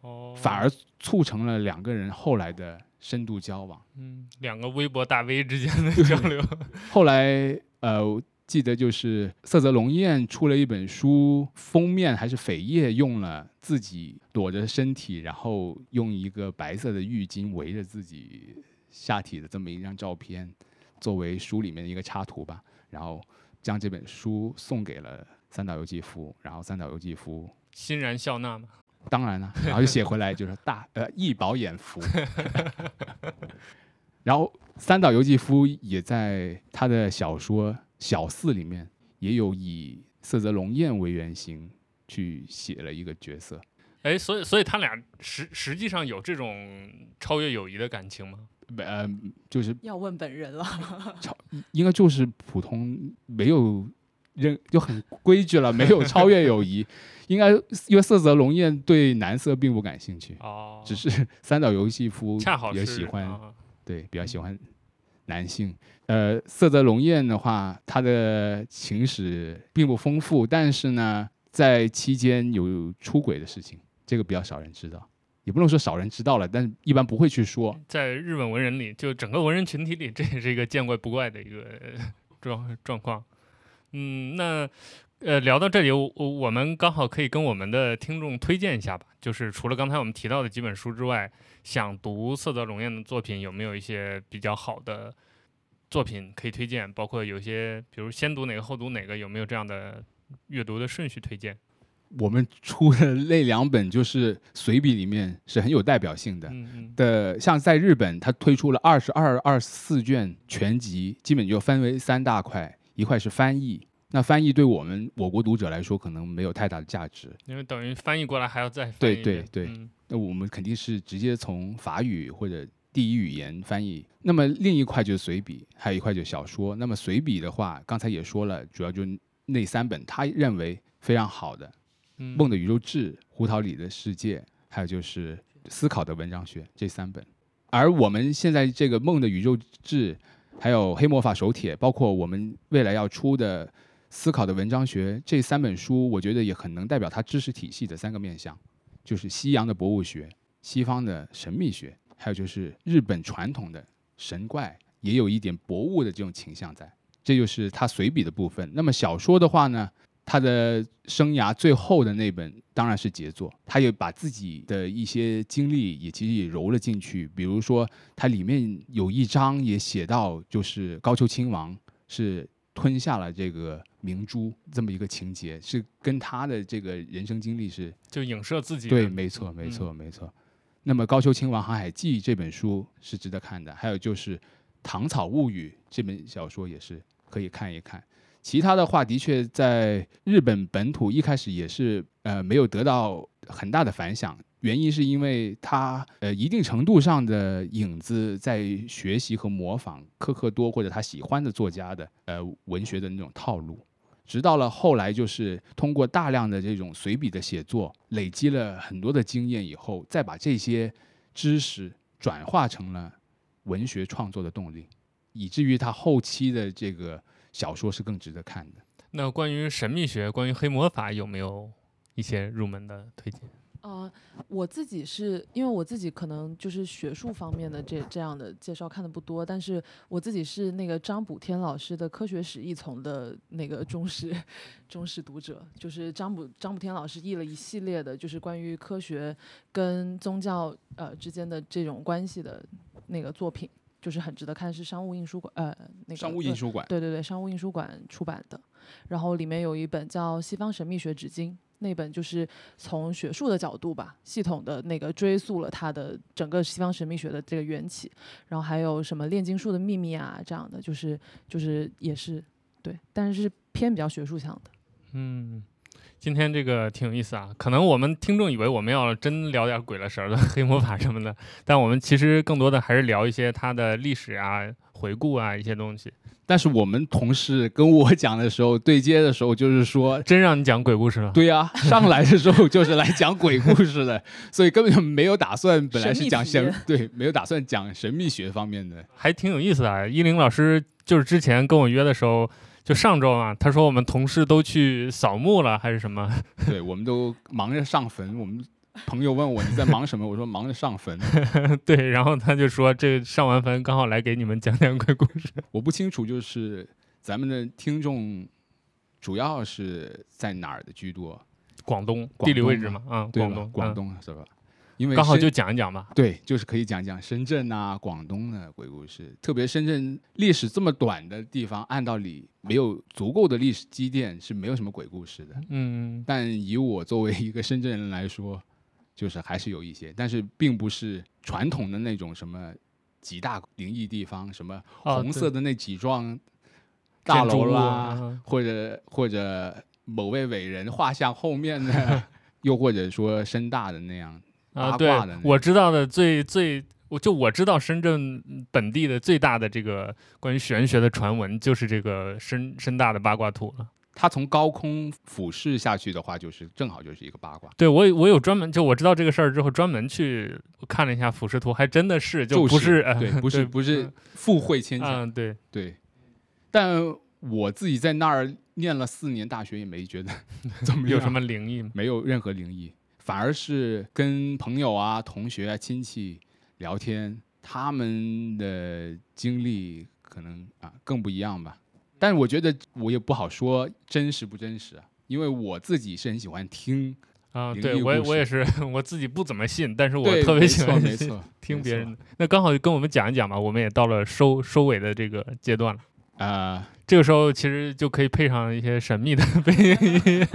哦，反而促成了两个人后来的深度交往。嗯，两个微博大 V 之间的交流，后来呃，我记得就是色泽龙彦出了一本书，封面还是扉页用了自己裸着身体，然后用一个白色的浴巾围着自己下体的这么一张照片，作为书里面的一个插图吧。然后将这本书送给了三岛由纪夫，然后三岛由纪夫欣然笑纳嘛。当然了，然后就写回来就是大呃一饱眼福。然后三岛由纪夫也在他的小说《小四》里面也有以色泽龙彦为原型去写了一个角色。哎，所以所以他俩实实际上有这种超越友谊的感情吗？呃，就是要问本人了。超应该就是普通没有认就很规矩了，没有 [LAUGHS] 超越友谊。应该因为色泽龙彦对男色并不感兴趣，哦，只是三岛由纪夫恰好是也喜欢啊对，比较喜欢男性。呃，色泽龙艳的话，他的情史并不丰富，但是呢，在期间有出轨的事情，这个比较少人知道，也不能说少人知道了，但是一般不会去说。在日本文人里，就整个文人群体里，这也是一个见怪不怪的一个状状况。嗯，那呃，聊到这里，我我们刚好可以跟我们的听众推荐一下吧。就是除了刚才我们提到的几本书之外，想读色泽龙彦的作品，有没有一些比较好的作品可以推荐？包括有些，比如先读哪个后读哪个，有没有这样的阅读的顺序推荐？我们出的 [LAUGHS] 那两本就是随笔里面是很有代表性的。嗯嗯的，像在日本，它推出了二十二、二十四卷全集，基本就分为三大块，一块是翻译。那翻译对我们我国读者来说，可能没有太大的价值。因为等于翻译过来还要再翻译对对对嗯那我们肯定是直接从法语或者第一语言翻译。那么另一块就是随笔，还有一块就是小说。那么随笔的话，刚才也说了，主要就是那三本他认为非常好的，嗯《梦的宇宙志》《胡桃里的世界》，还有就是《思考的文章学》这三本。而我们现在这个《梦的宇宙志》，还有《黑魔法手帖》，包括我们未来要出的《思考的文章学》这三本书，我觉得也很能代表他知识体系的三个面向，就是西洋的博物学、西方的神秘学，还有就是日本传统的神怪，也有一点博物的这种倾向在。这就是他随笔的部分。那么小说的话呢，他的生涯最后的那本当然是杰作，他也把自己的一些经历也其实也揉了进去。比如说，它里面有一章也写到，就是高丘亲王是吞下了这个明珠这么一个情节，是跟他的这个人生经历是就影射自己。对，没错，没错，没错。那么《高丘亲王航海记》这本书是值得看的，还有就是《唐草物语》这本小说也是可以看一看。其他的话，的确在日本本土一开始也是呃没有得到很大的反响，原因是因为他呃一定程度上的影子在学习和模仿科克多或者他喜欢的作家的呃文学的那种套路。直到了后来，就是通过大量的这种随笔的写作，累积了很多的经验以后，再把这些知识转化成了文学创作的动力，以至于他后期的这个小说是更值得看的。那关于神秘学、关于黑魔法，有没有一些入门的推荐？呃，我自己是因为我自己可能就是学术方面的这这样的介绍看的不多，但是我自己是那个张补天老师的科学史译丛的那个忠实忠实读者，就是张补张补天老师译了一系列的，就是关于科学跟宗教呃之间的这种关系的那个作品，就是很值得看，是商务印书馆呃那个商务对印书馆，对对对，商务印书馆出版的，然后里面有一本叫《西方神秘学纸经》，那本就是从学术的角度吧，系统的那个追溯了它的整个西方神秘学的这个缘起，然后还有什么炼金术的秘密啊这样的，就是就是也是对，但是偏比较学术向的。嗯，今天这个挺有意思啊。可能我们听众以为我们要真聊点鬼了神的 [LAUGHS] 黑魔法什么的，但我们其实更多的还是聊一些它的历史啊、回顾啊一些东西。但是我们同事跟我讲的时候，对接的时候就是说。真让你讲鬼故事了？对呀、上来的时候就是来讲鬼故事的，[LAUGHS] 所以根本就没有打算，本来是讲神神，对，没有打算讲神秘学方面的。还挺有意思的啊。依林老师就是之前跟我约的时候，就上周啊，他说我们同事都去扫墓了，还是什么？[LAUGHS] 对，我们都忙着上坟。我们 [LAUGHS] 朋友问我你在忙什么，我说忙着上坟。[LAUGHS] 对，然后他就说这上完坟刚好来给你们讲讲鬼故事。[LAUGHS] 我不清楚，就是咱们的听众主要是在哪儿的居多？广东广地理位置嘛，嗯，对吧广东，广嗯东是吧？因为刚好就讲一讲吧。对，就是可以讲讲深圳啊、广东的鬼故事。特别深圳历史这么短的地方，按道理没有足够的历史积淀是没有什么鬼故事的。嗯，但以我作为一个深圳人来说，就是还是有一些，但是并不是传统的那种什么几大灵异地方，什么哦红色的那几幢大楼啦，嗯或者或者某位伟人画像后面的，[LAUGHS] 又或者说深大的那样。啊，对八卦的那，我知道的最最，我就我知道深圳本地的最大的这个关于玄学的传闻，就是这个深深大的八卦图了。它从高空俯视下去的话，就是正好就是一个八卦，对我有我有专门就我知道这个事儿之后，专门去看了一下俯视图，还真的是就不是呃对，不是不是附会牵强，嗯对，对。但我自己在那儿念了四年大学，也没觉得怎么有什么灵异？没有任何灵异，反而是跟朋友啊、同学啊、亲戚聊天，他们的经历可能啊更不一样吧。但是我觉得我也不好说真实不真实啊，因为我自己是很喜欢听，啊，对我我也是，[LAUGHS] 我自己不怎么信，但是我，特别喜欢听别人的。那刚好就跟我们讲一讲吧，我们也到了收收尾的这个阶段了。啊、这个时候其实就可以配上一些神秘的背景音乐。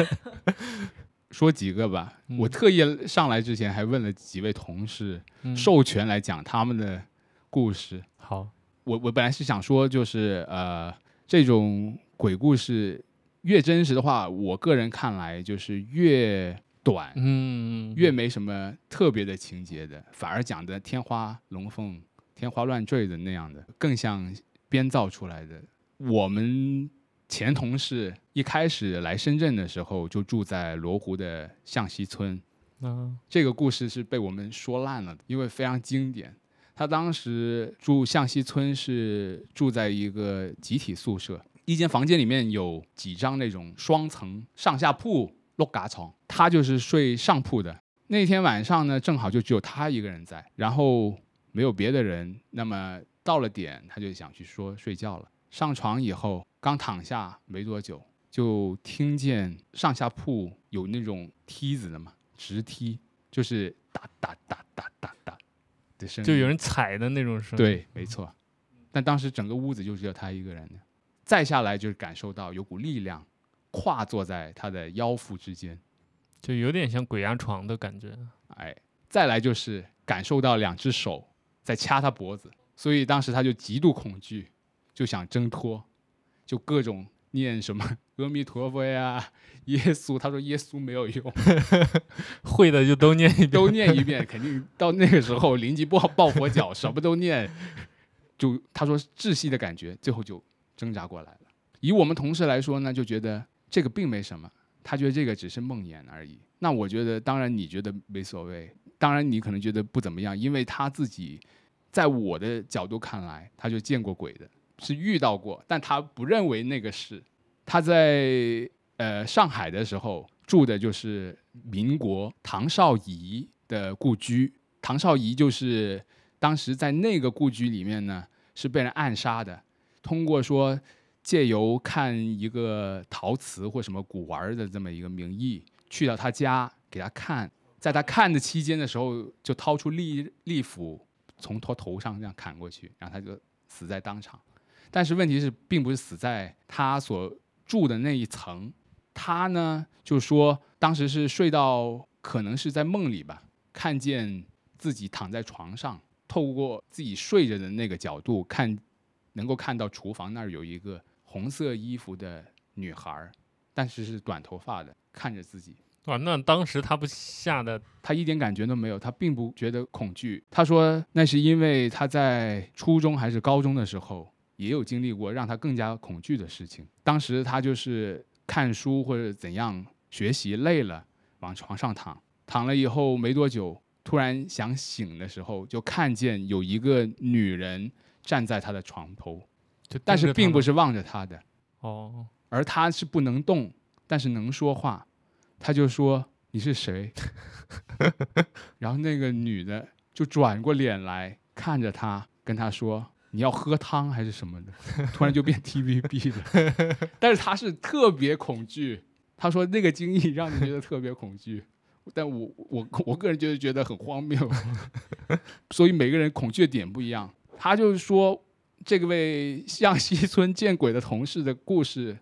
[LAUGHS] 说几个吧。我嗯特意上来之前还问了几位同事，嗯授权来讲他们的故事。好，我我本来是想说，就是呃，这种鬼故事越真实的话，我个人看来就是越短，嗯，越没什么特别的情节的，反而讲的天花龙凤、天花乱坠的那样的，更像编造出来的。我们前同事一开始来深圳的时候，就住在罗湖的向西村。啊这个故事是被我们说烂了的，因为非常经典。他当时住向西村是住在一个集体宿舍，一间房间里面有几张那种双层上下铺落嘎床，他就是睡上铺的。那天晚上呢，正好就只有他一个人在，然后没有别的人。那么到了点，他就想去说睡觉了。上床以后，刚躺下没多久，就听见上下铺有那种梯子的嘛，直梯，就是哒哒哒哒哒哒的声音，就有人踩的那种声。，对，没错。但当时整个屋子就只有他一个人的，再下来就是感受到有股力量跨坐在他的腰腹之间，就有点像鬼压床的感觉。哎，再来就是感受到两只手在掐他脖子，所以当时他就极度恐惧，就想挣脱，就各种念什么阿弥陀佛呀、耶稣，他说耶稣没有用，[LAUGHS] 会的就都念一遍。[LAUGHS] 都念一遍，肯定到那个时候灵机抱抱佛脚，什么都念，就他说窒息的感觉，最后就挣扎过来了。以我们同事来说呢，就觉得这个并没什么，他觉得这个只是梦魇而已。那我觉得，当然你觉得没所谓，当然你可能觉得不怎么样，因为他自己在我的角度看来，他就见过鬼的，是遇到过，但他不认为那个是他在呃上海的时候住的就是民国唐绍仪的故居。唐绍仪就是当时在那个故居里面呢是被人暗杀的，通过说借由看一个陶瓷或什么古玩的这么一个名义，去到他家给他看，在他看的期间的时候，就掏出利利斧从他头上这样砍过去，然后他就死在当场。但是问题是，并不是死在他所住的那一层，他呢就说当时是睡到可能是在梦里吧，看见自己躺在床上，透过自己睡着的那个角度看，能够看到厨房那儿有一个红色衣服的女孩儿，但是是短头发的，看着自己。哇，那当时他不吓得他一点感觉都没有，他并不觉得恐惧。他说那是因为他在初中还是高中的时候也有经历过让他更加恐惧的事情。当时他就是看书或者怎样学习累了，往床上躺，躺了以后没多久，突然想醒的时候，就看见有一个女人站在他的床头，就，但是并不是是望着他的，哦，而他是不能动，但是能说话。他就说：“你是谁？” [LAUGHS] 然后那个女的就转过脸来看着他，跟他说：“你要喝汤还是什么的？” [LAUGHS] 突然就变 TVB 了。[LAUGHS] 但是他是特别恐惧，他说那个经历让你觉得特别恐惧。[LAUGHS] 但我我我个人就是觉得很荒谬，所以每个人恐惧的点不一样。他就是说，这个位向西村见鬼的同事的故事，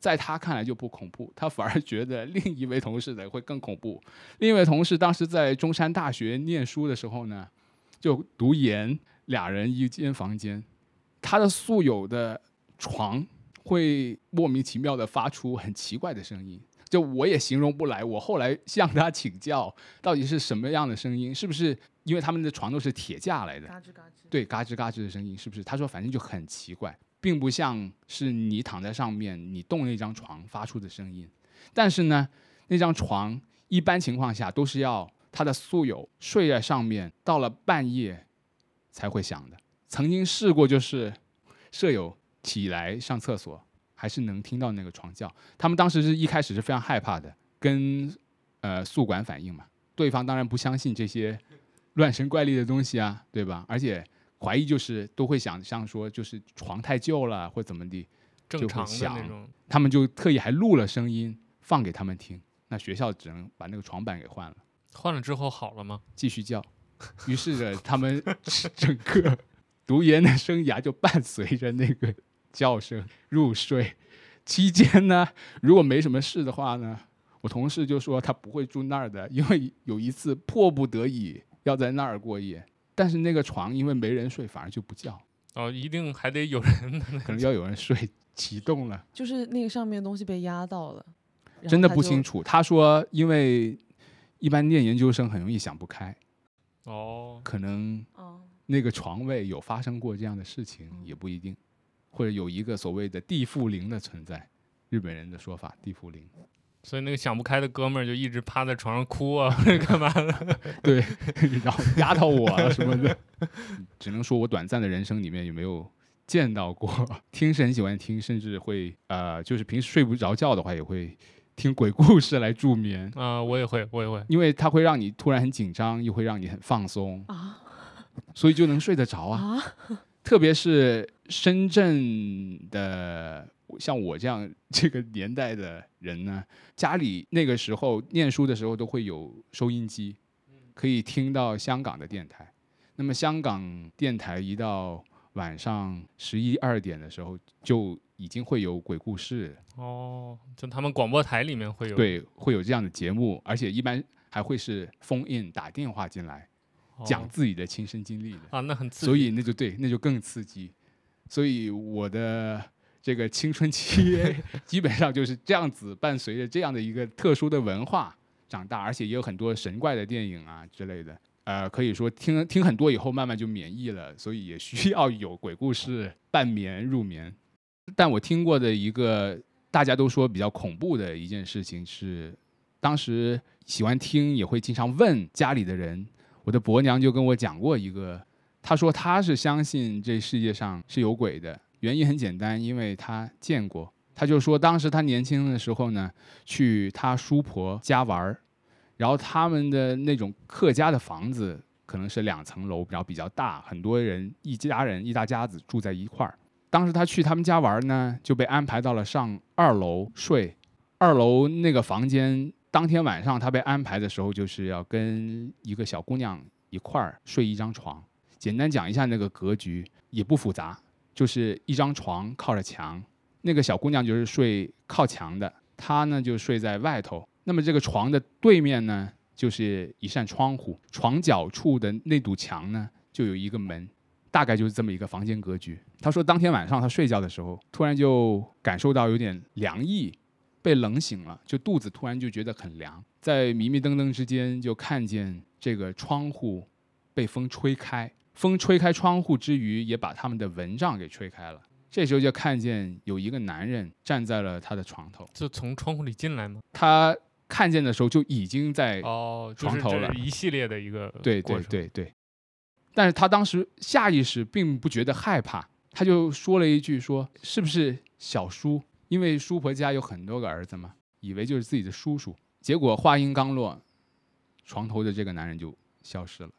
在他看来就不恐怖，他反而觉得另一位同事的会更恐怖。另一位同事当时在中山大学念书的时候呢，就读研，俩人一间房间，他的宿友的床会莫名其妙的发出很奇怪的声音。就我也形容不来，我后来向他请教，到底是什么样的声音？是不是因为他们的床都是铁架来的？嘎吱嘎吱。对，嘎吱嘎吱的声音，是不是？他说反正就很奇怪，并不像是你躺在上面，你动那张床发出的声音。但是呢，那张床一般情况下都是要他的宿友睡在上面，到了半夜才会响的。曾经试过，就是舍友起来上厕所，还是能听到那个床叫。他们当时是一开始是非常害怕的，跟呃宿管反映嘛，对方当然不相信这些乱神怪力的东西啊，对吧？而且怀疑就是都会想象说，就是床太旧了或怎么地，就会正常的那响种。他们就特意还录了声音放给他们听，那学校只能把那个床板给换了，换了之后好了吗？继续叫。[LAUGHS] 于是呢，他们整个读研的生涯就伴随着那个叫声入睡。期间呢，如果没什么事的话呢，我同事就说他不会住那儿的，因为有一次迫不得已要在那儿过夜，但是那个床因为没人睡，反而就不叫，哦，一定还得有人可能要有人睡启动了。就是那个上面的东西被压到了，真的不清楚。他说，因为一般念研究生很容易想不开，哦，可能哦，那个床位有发生过这样的事情，也不一定，或者有一个所谓的地缚灵的存在，日本人的说法，地缚灵。所以那个想不开的哥们儿就一直趴在床上哭啊，[LAUGHS] 干嘛的？[LAUGHS] 对，然后压到我了什么的，只能说我短暂的人生里面有没有见到过，听是很喜欢听，甚至会呃，就是平时睡不着觉的话，也会听鬼故事来助眠。啊、我也会，我也会。因为它会让你突然很紧张，又会让你很放松啊所以就能睡得着啊。啊，特别是深圳的，像我这样这个年代的人呢，家里那个时候念书的时候都会有收音机，可以听到香港的电台。那么香港电台一到晚上十一二点的时候，就已经会有鬼故事，哦，就他们广播台里面会有对，会有这样的节目，而且一般还会是封印打电话进来。讲哦自己的亲身经历的，啊，那很刺激。所以那就对，那就更刺激。所以我的这个青春期 [LAUGHS] 基本上就是这样子，伴随着这样的一个特殊的文化长大，而且也有很多神怪的电影啊之类的。呃，可以说听听很多以后，慢慢就免疫了，所以也需要有鬼故事伴眠入眠。但我听过的一个大家都说比较恐怖的一件事情是，当时喜欢听也会经常问家里的人，我的伯娘就跟我讲过一个，她说她是相信这世界上是有鬼的，原因很简单，因为她见过。她就说当时她年轻的时候呢，去她叔婆家玩儿，然后他们的那种客家的房子可能是两层楼，然后比较大，很多人一家人一大家子住在一块儿。当时他去他们家玩呢，就被安排到了上二楼睡。二楼那个房间，当天晚上他被安排的时候，就是要跟一个小姑娘一块儿睡一张床。简单讲一下那个格局，也不复杂，就是一张床靠着墙，那个小姑娘就是睡靠墙的，她呢就睡在外头。那么这个床的对面呢，就是一扇窗户，床角处的那堵墙呢，就有一个门，大概就是这么一个房间格局。他说，当天晚上他睡觉的时候，突然就感受到有点凉意，被冷醒了，就肚子突然就觉得很凉，在迷迷瞪瞪之间，就看见这个窗户被风吹开，风吹开窗户之余，也把他们的蚊帐给吹开了。这时候就看见有一个男人站在了他的床头，就从窗户里进来吗？他看见的时候就已经在哦，床头了就是一系列的一个对对对对，但是他当时下意识并不觉得害怕，他就说了一句说：“是不是小叔？因为叔婆家有很多个儿子嘛，以为就是自己的叔叔。”结果话音刚落，床头的这个男人就消失了。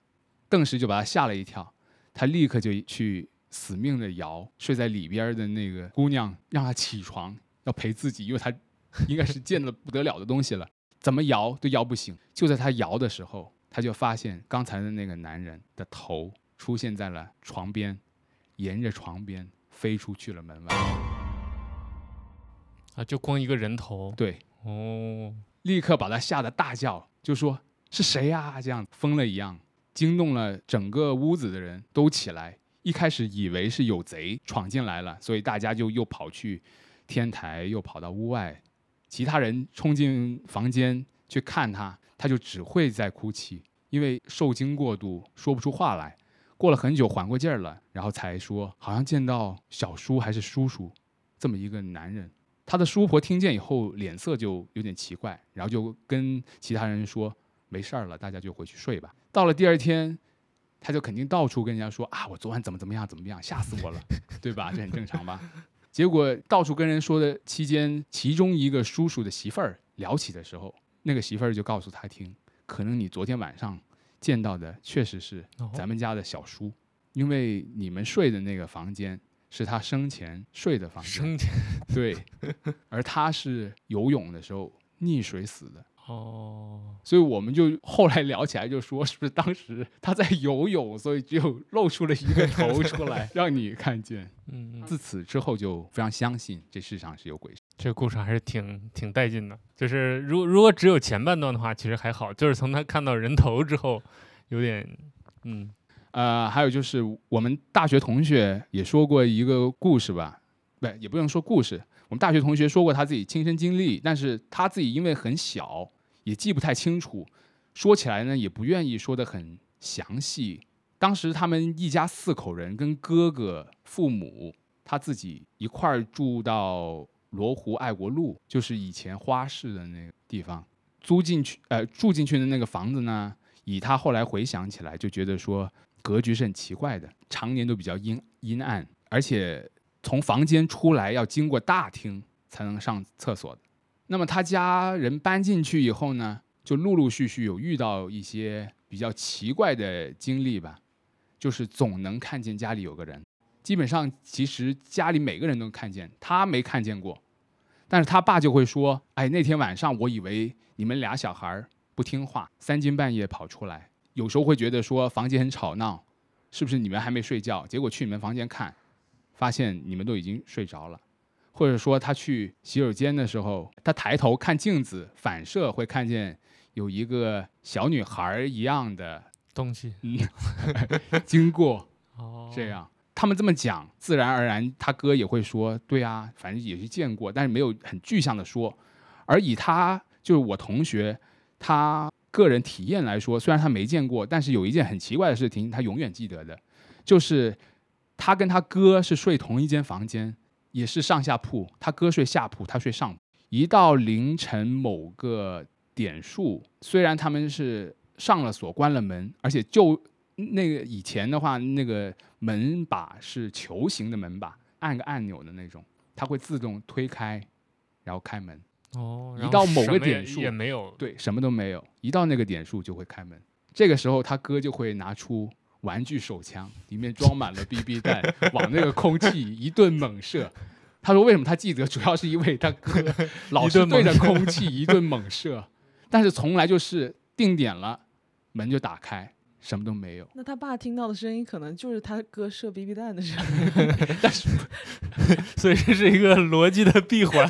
顿时就把他吓了一跳，他立刻就去死命的摇睡在里边的那个姑娘，让她起床，要陪自己，因为他应该是见了不得了的东西了，怎么摇都摇不醒。就在他摇的时候，他就发现刚才的那个男人的头出现在了床边，沿着床边飞出去了门外。啊，就光一个人头对，哦，立刻把他吓得大叫，就说是谁呀、这样疯了一样，惊动了整个屋子的人都起来。一开始以为是有贼闯进来了，所以大家就又跑去天台，又跑到屋外。其他人冲进房间去看他，他就只会在哭泣，因为受惊过度，说不出话来。过了很久，缓过劲儿了，然后才说，好像见到小叔还是叔叔这么一个男人。他的叔婆听见以后，脸色就有点奇怪，然后就跟其他人说：“没事儿了，大家就回去睡吧。”到了第二天，他就肯定到处跟人家说：“啊，我昨晚怎么怎么样，怎么样，吓死我了，对吧？这很正常吧？”结果到处跟人说的期间，其中一个叔叔的媳妇儿聊起的时候，那个媳妇儿就告诉他听：“可能你昨天晚上见到的确实是哦咱们家的小叔，因为你们睡的那个房间是他生前睡的房间。”生前对，而他是游泳的时候溺水死的。哦，所以我们就后来聊起来，就说是不是当时他在游泳，所以只有露出了一个头出来 [LAUGHS] 让你看见。嗯，嗯自此之后就非常相信这世上是有鬼神。这个故事还是挺挺带劲的。就是如如果只有前半段的话，其实还好，就是从他看到人头之后，有点嗯呃，还有就是我们大学同学也说过一个故事吧，不也不用说故事，我们大学同学说过他自己亲身经历，但是他自己因为很小，也记不太清楚，说起来呢也不愿意说得很详细。当时他们一家四口人跟哥哥、父母，他自己一块儿住到罗湖爱国路，就是以前花市的那个地方，租进去，呃，住进去的那个房子呢，以他后来回想起来，就觉得说格局是很奇怪的，常年都比较阴阴暗，而且从房间出来要经过大厅才能上厕所的。那么他家人搬进去以后呢，就陆陆续续有遇到一些比较奇怪的经历吧，就是总能看见家里有个人。基本上其实家里每个人都看见，他没看见过，但是他爸就会说：“哎，那天晚上我以为你们俩小孩不听话，三更半夜跑出来，有时候会觉得说房间很吵闹，是不是你们还没睡觉？结果去你们房间看，发现你们都已经睡着了。或者说他去洗手间的时候，他抬头看镜子，反射会看见有一个小女孩儿一样的东西 [LAUGHS] 经过，[LAUGHS] 哦，这样。他们这么讲，自然而然，他哥也会说：“对啊，反正也是见过，但是没有很具象的说。”而以他就是我同学，他个人体验来说，虽然他没见过，但是有一件很奇怪的事情，他永远记得的，就是他跟他哥是睡同一间房间，也是上下铺，他哥睡下铺，他睡上铺。一到凌晨某个点数，虽然他们是上了锁、关了门，而且就那个以前的话，那个门把是球形的门把，按个按钮的那种，它会自动推开，然后开门。哦，一到某个点数也没有，对，什么都没有，一到那个点数就会开门。这个时候，他哥就会拿出玩具手枪，里面装满了 BB 弹，[LAUGHS] 往那个空气一顿猛射。他说：“为什么他记得？主要是因为他哥老是对着空气一顿猛射，[LAUGHS] 但是从来就是定点了，门就打开，什么都没有。那他爸听到的声音，可能就是他哥射 BB 弹的声音。[LAUGHS] 但是所以这是一个逻辑的闭环。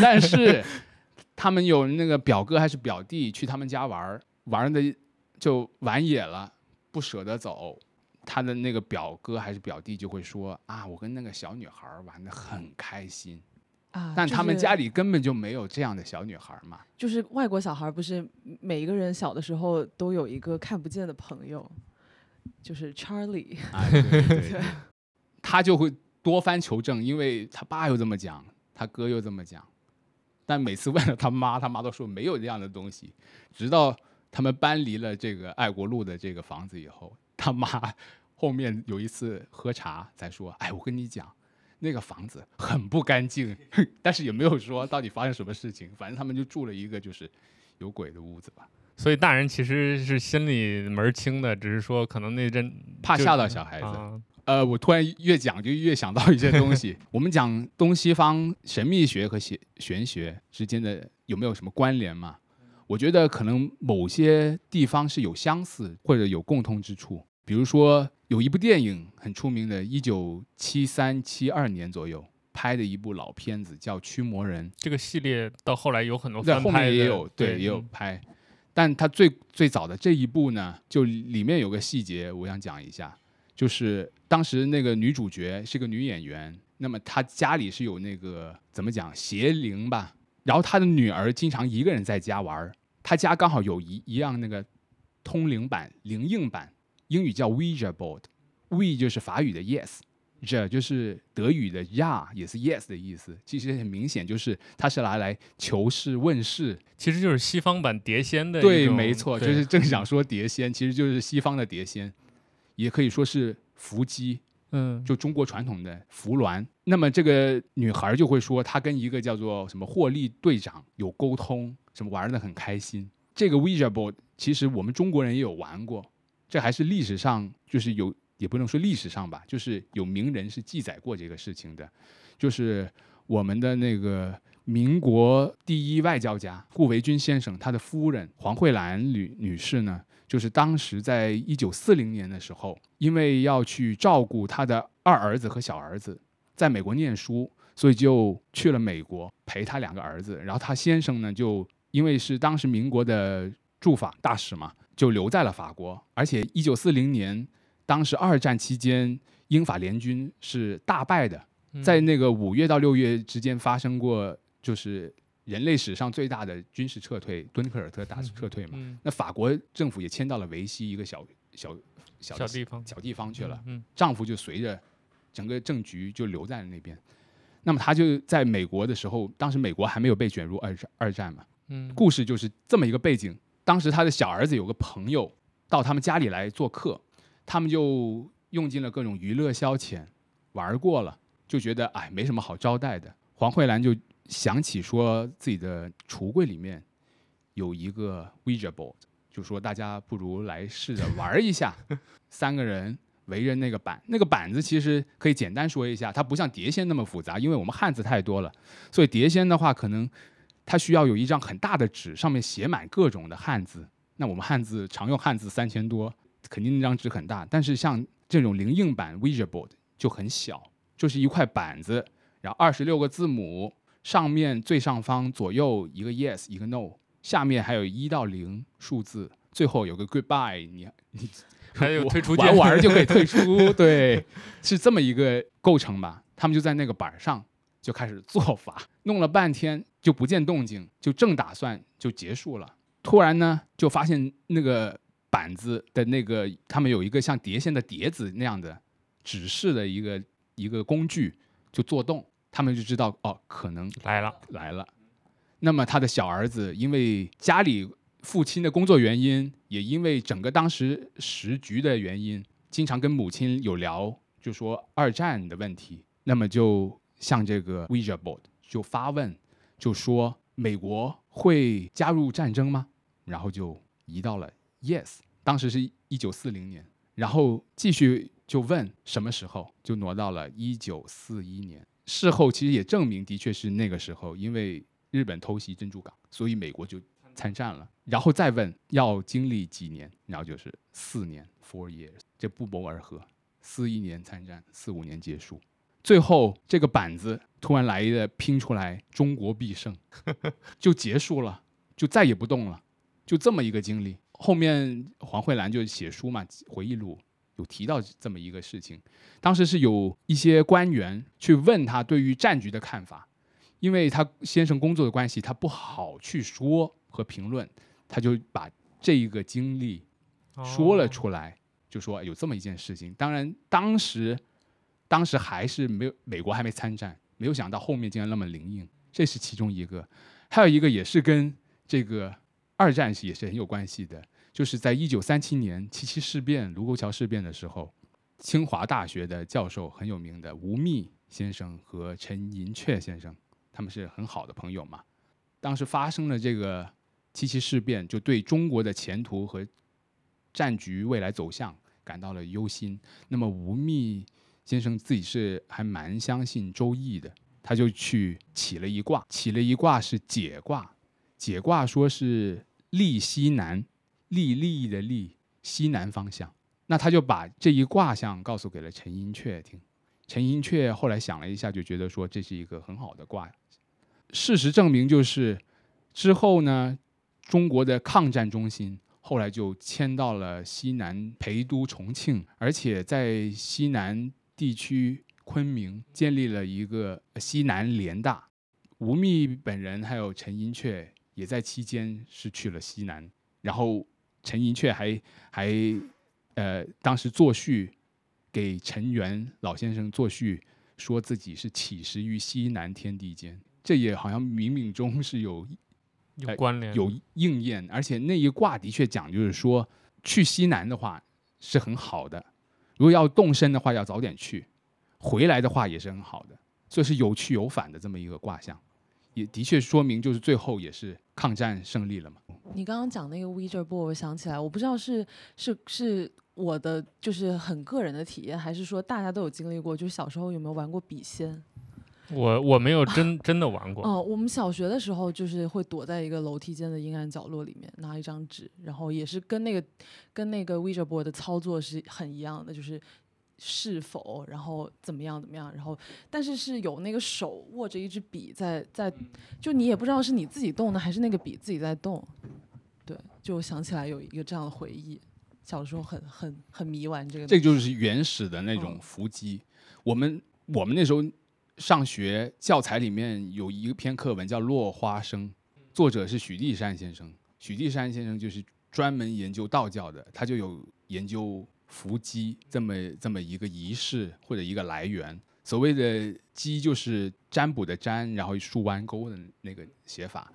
但是他们有那个表哥还是表弟去他们家玩儿，玩的就玩野了，不舍得走。他的那个表哥还是表弟就会说啊，我跟那个小女孩玩的很开心，啊，但他们家里根本就没有这样的小女孩嘛。就是外国小孩，不是每一个人小的时候都有一个看不见的朋友，就是 Charlie。[LAUGHS] 啊，对对对 [LAUGHS] 对，他就会多番求证，因为他爸又这么讲，他哥又这么讲，但每次问了他妈，他妈都说没有这样的东西。直到他们搬离了这个爱国路的这个房子以后，他妈后面有一次喝茶才说：“哎，我跟你讲，那个房子很不干净，[LAUGHS] 但是也没有说到底发生什么事情，反正他们就住了一个就是有鬼的屋子吧，所以大人其实是心里门儿清的，只是说可能那阵怕吓到小孩子。啊呃，我突然越讲就越想到一些东西。[LAUGHS] 我们讲东西方神秘学和玄玄学之间的有没有什么关联嘛？我觉得可能某些地方是有相似或者有共通之处。比如说有一部电影很出名的，一九七三七二年左右拍的一部老片子，叫《驱魔人》。这个系列到后来有很多在后翻拍的，面也有对也有嗯拍，但它最最早的这一部呢，就里面有个细节，我想讲一下，就是当时那个女主角是个女演员，那么她家里是有那个怎么讲邪灵吧，然后他的女儿经常一个人在家玩儿，她家刚好有一一样那个通灵板灵应板，英语叫 Ouija board，We 就是法语的 yes。这就是德语的 ja，也是 yes 的意思。其实很明显，就是它是拿来求事问事，其实就是西方版碟仙的一对，没错，就是正想 [LAUGHS] 说碟仙，其实就是西方的碟仙，也可以说是伏击，嗯，就中国传统的伏鸾。那么这个女孩就会说，她跟一个叫做什么霍利队长有沟通，什么玩的很开心。这个 Ouija board 其实我们中国人也有玩过，这还是历史上就是有，也不能说历史上吧，就是有名人是记载过这个事情的，就是我们的那个民国第一外交家顾维钧先生，他的夫人黄慧兰女女士呢，就是当时在一九四零年的时候，因为要去照顾他的二儿子和小儿子，在美国念书，所以就去了美国陪他两个儿子。然后他先生呢，就因为是当时民国的驻法大使嘛，就留在了法国。而且一九四零年，当时二战期间，英法联军是大败的。在那个五月到六月之间发生过，就是人类史上最大的军事撤退——敦刻尔特大撤退嘛。那法国政府也迁到了维希一个小小小小地方小地方去了。嗯，丈夫就随着整个政局就留在了那边。那么他就在美国的时候，当时美国还没有被卷入二战二战嘛。嗯，故事就是这么一个背景。当时他的小儿子有个朋友到他们家里来做客，他们就用尽了各种娱乐消遣，玩过了。就觉得哎，没什么好招待的。黄慧兰就想起说自己的橱柜里面有一个 Ouija board，就说大家不如来试着玩一下。[LAUGHS] 三个人围着那个板，那个板子其实可以简单说一下，它不像碟仙那么复杂，因为我们汉字太多了，所以碟仙的话可能它需要有一张很大的纸，上面写满各种的汉字。那我们汉字常用汉字三千多，肯定那张纸很大。但是像这种灵硬板 Ouija board 就很小。就是一块板子，然后二十六个字母，上面最上方左右一个 yes 一个 no，下面还有一到零数字，最后有个 goodbye，你你 [LAUGHS] 还有退出玩玩就可以退出，[LAUGHS] 对，是这么一个构成吧。他们就在那个板上就开始做法，弄了半天就不见动静，就正打算就结束了，突然呢就发现那个板子的那个他们有一个像碟仙的碟子那样的指示的一个。一个工具就做动，他们就知道哦，可能来了来了。那么他的小儿子因为家里父亲的工作原因，也因为整个当时时局的原因，经常跟母亲有聊，就说二战的问题。那么就向这个 Ouija board 就发问，就说美国会加入战争吗？然后就移到了 Yes。当时是一九四零年，然后继续。就问什么时候，就挪到了一九四一年。事后其实也证明，的确是那个时候，因为日本偷袭珍珠港，所以美国就参战了。然后再问要经历几年，然后就是四年 （four years），这不谋而合。四一年参战，四五年结束，最后这个板子突然来的拼出来“中国必胜 [LAUGHS] ”，就结束了，就再也不动了，就这么一个经历。后面黄慧兰就写书嘛，回忆录。有提到这么一个事情，当时是有一些官员去问他对于战局的看法，因为他先生工作的关系，他不好去说和评论，他就把这一个经历说了出来，就说有这么一件事情。当然，当时当时还是没有美国还没参战，没有想到后面竟然那么灵应，这是其中一个。还有一个也是跟这个二战是也是很有关系的。就是在一九三七年七七事变、卢沟桥事变的时候，清华大学的教授很有名的吴宓先生和陈寅恪先生，他们是很好的朋友嘛。当时发生了这个七七事变，就对中国的前途和战局未来走向感到了忧心。那么吴宓先生自己是还蛮相信周易的，他就去起了一卦，起了一卦是解卦，解卦说是利西南。利利益的利，西南方向。那他就把这一卦象告诉给了陈寅恪听。陈寅恪后来想了一下，就觉得说这是一个很好的卦。事实证明，就是之后呢，中国的抗战中心后来就迁到了西南陪都重庆，而且在西南地区昆明建立了一个西南联大。吴宓本人还有陈寅恪也在期间是去了西南，然后。陈寅恪还还呃，当时作序给陈元老先生作序，说自己是起始于西南天地间，这也好像冥冥中是有有关联、有应验。而且那一卦的确讲，就是说去西南的话是很好的，如果要动身的话要早点去，回来的话也是很好的，所以是有去有返的这么一个卦象，也的确说明就是最后也是抗战胜利了嘛。你刚刚讲那个 Ouija board，我想起来，我不知道是是是我的就是很个人的体验，还是说大家都有经历过？就是小时候有没有玩过笔仙？[LAUGHS] 我我没有真真的玩过。哦，我们小学的时候就是会躲在一个楼梯间的阴暗角落里面，拿一张纸，然后也是跟那个跟那个 Ouija board 的操作是很一样的，就是是否，然后怎么样怎么样，然后但是是有那个手握着一支笔在在，就你也不知道是你自己动的还是那个笔自己在动。对，就想起来有一个这样的回忆，小时候很很很迷玩这个。这就是原始的那种嗯伏击。我们我们那时候上学教材里面有一篇课文叫《落花生》，作者是许地山先生。许地山先生就是专门研究道教的，他就有研究伏击这么这么一个仪式或者一个来源。所谓的击就是占卜的占，然后竖弯钩的那个写法，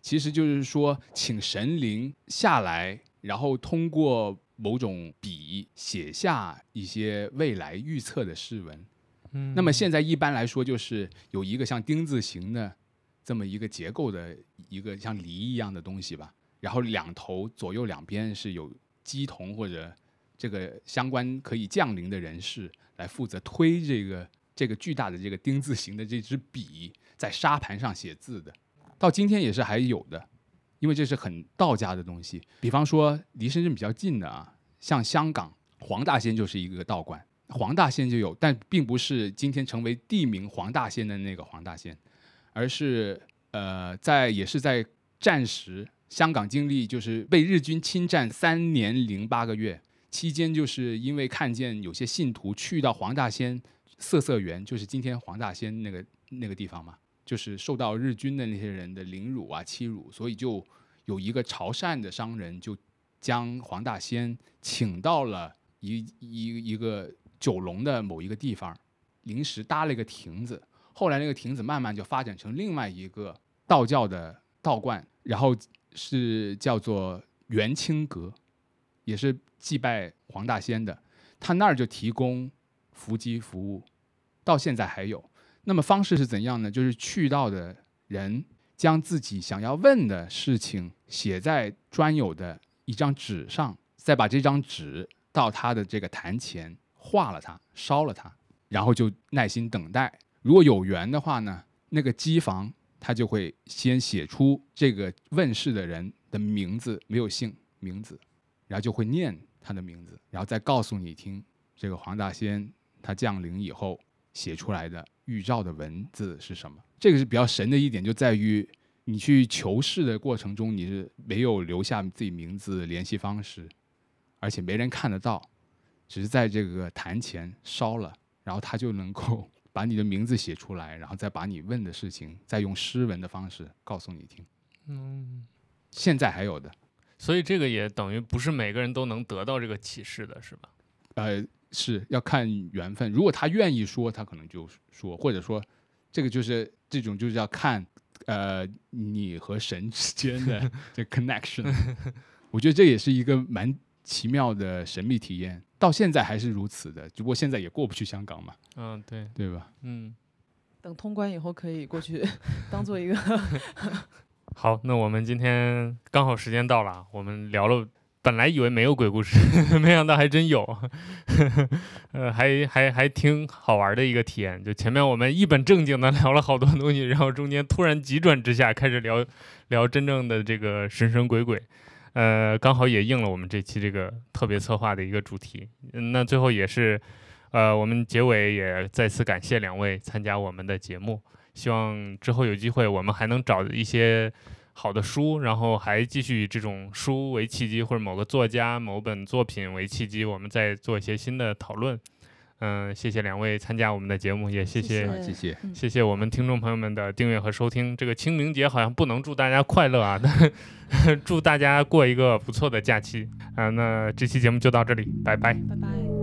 其实就是说请神灵下来，然后通过某种笔写下一些未来预测的诗文。嗯那么现在一般来说就是有一个像丁字形的这么一个结构的一个像梨一样的东西吧，然后两头左右两边是有鸡同或者这个相关可以降临的人士来负责推这个这个巨大的这个丁字形的这支笔在沙盘上写字的，到今天也是还有的，因为这是很道家的东西。比方说离深圳比较近的啊，像香港黄大仙就是一个道观。黄大仙就有，但并不是今天成为地名黄大仙的那个黄大仙，而是呃，在也是在战时，香港经历就是被日军侵占三年零八个月期间，就是因为看见有些信徒去到黄大仙色色园，就是今天黄大仙那个那个地方嘛，就是受到日军的那些人的凌辱啊欺辱，所以就有一个潮汕的商人就将黄大仙请到了一一一个九龙的某一个地方，临时搭了一个亭子。后来那个亭子慢慢就发展成另外一个道教的道观，然后是叫做元清阁，也是祭拜黄大仙的。他那儿就提供伏击服务，到现在还有。那么方式是怎样呢？就是去到的人将自己想要问的事情写在专有的一张纸上，再把这张纸到他的这个坛前画了它，烧了它，然后就耐心等待。如果有缘的话呢，那个机房他就会先写出这个问世的人的名字，没有姓名字，然后就会念他的名字，然后再告诉你听这个黄大仙他降临以后写出来的预兆的文字是什么。这个是比较神的一点，就在于你去求事的过程中，你是没有留下自己名字、联系方式，而且没人看得到，只是在这个坛前烧了，然后他就能够把你的名字写出来，然后再把你问的事情，再用诗文的方式告诉你听。嗯，现在还有的，所以这个也等于不是每个人都能得到这个启示的，是吧？呃，是要看缘分。如果他愿意说，他可能就说，或者说，这个就是这种就是要看呃你和神之间的 [LAUGHS] 这 connection。我觉得这也是一个蛮奇妙的神秘体验，到现在还是如此的，只不过现在也过不去香港嘛，嗯，对，对吧？嗯。等通关以后可以过去 [LAUGHS] 当做一个好，那我们今天刚好时间到了，我们聊了，本来以为没有鬼故事，[LAUGHS] 没想到还真有，[LAUGHS] 呃，还还还挺好玩的一个体验。就前面我们一本正经的聊了好多东西，然后中间突然急转直下，开始聊聊真正的这个神神鬼鬼，呃，刚好也应了我们这期这个特别策划的一个主题。嗯那最后也是，呃，我们结尾也再次感谢两位参加我们的节目。希望之后有机会，我们还能找一些好的书，然后还继续以这种书为契机，或者某个作家、某本作品为契机，我们再做一些新的讨论。嗯，谢谢两位参加我们的节目，也谢谢谢啊谢谢谢我们听众朋友们的订阅和收听。这个清明节好像不能祝大家快乐啊，但 [LAUGHS] 祝大家过一个不错的假期啊、那这期节目就到这里，拜拜。拜拜。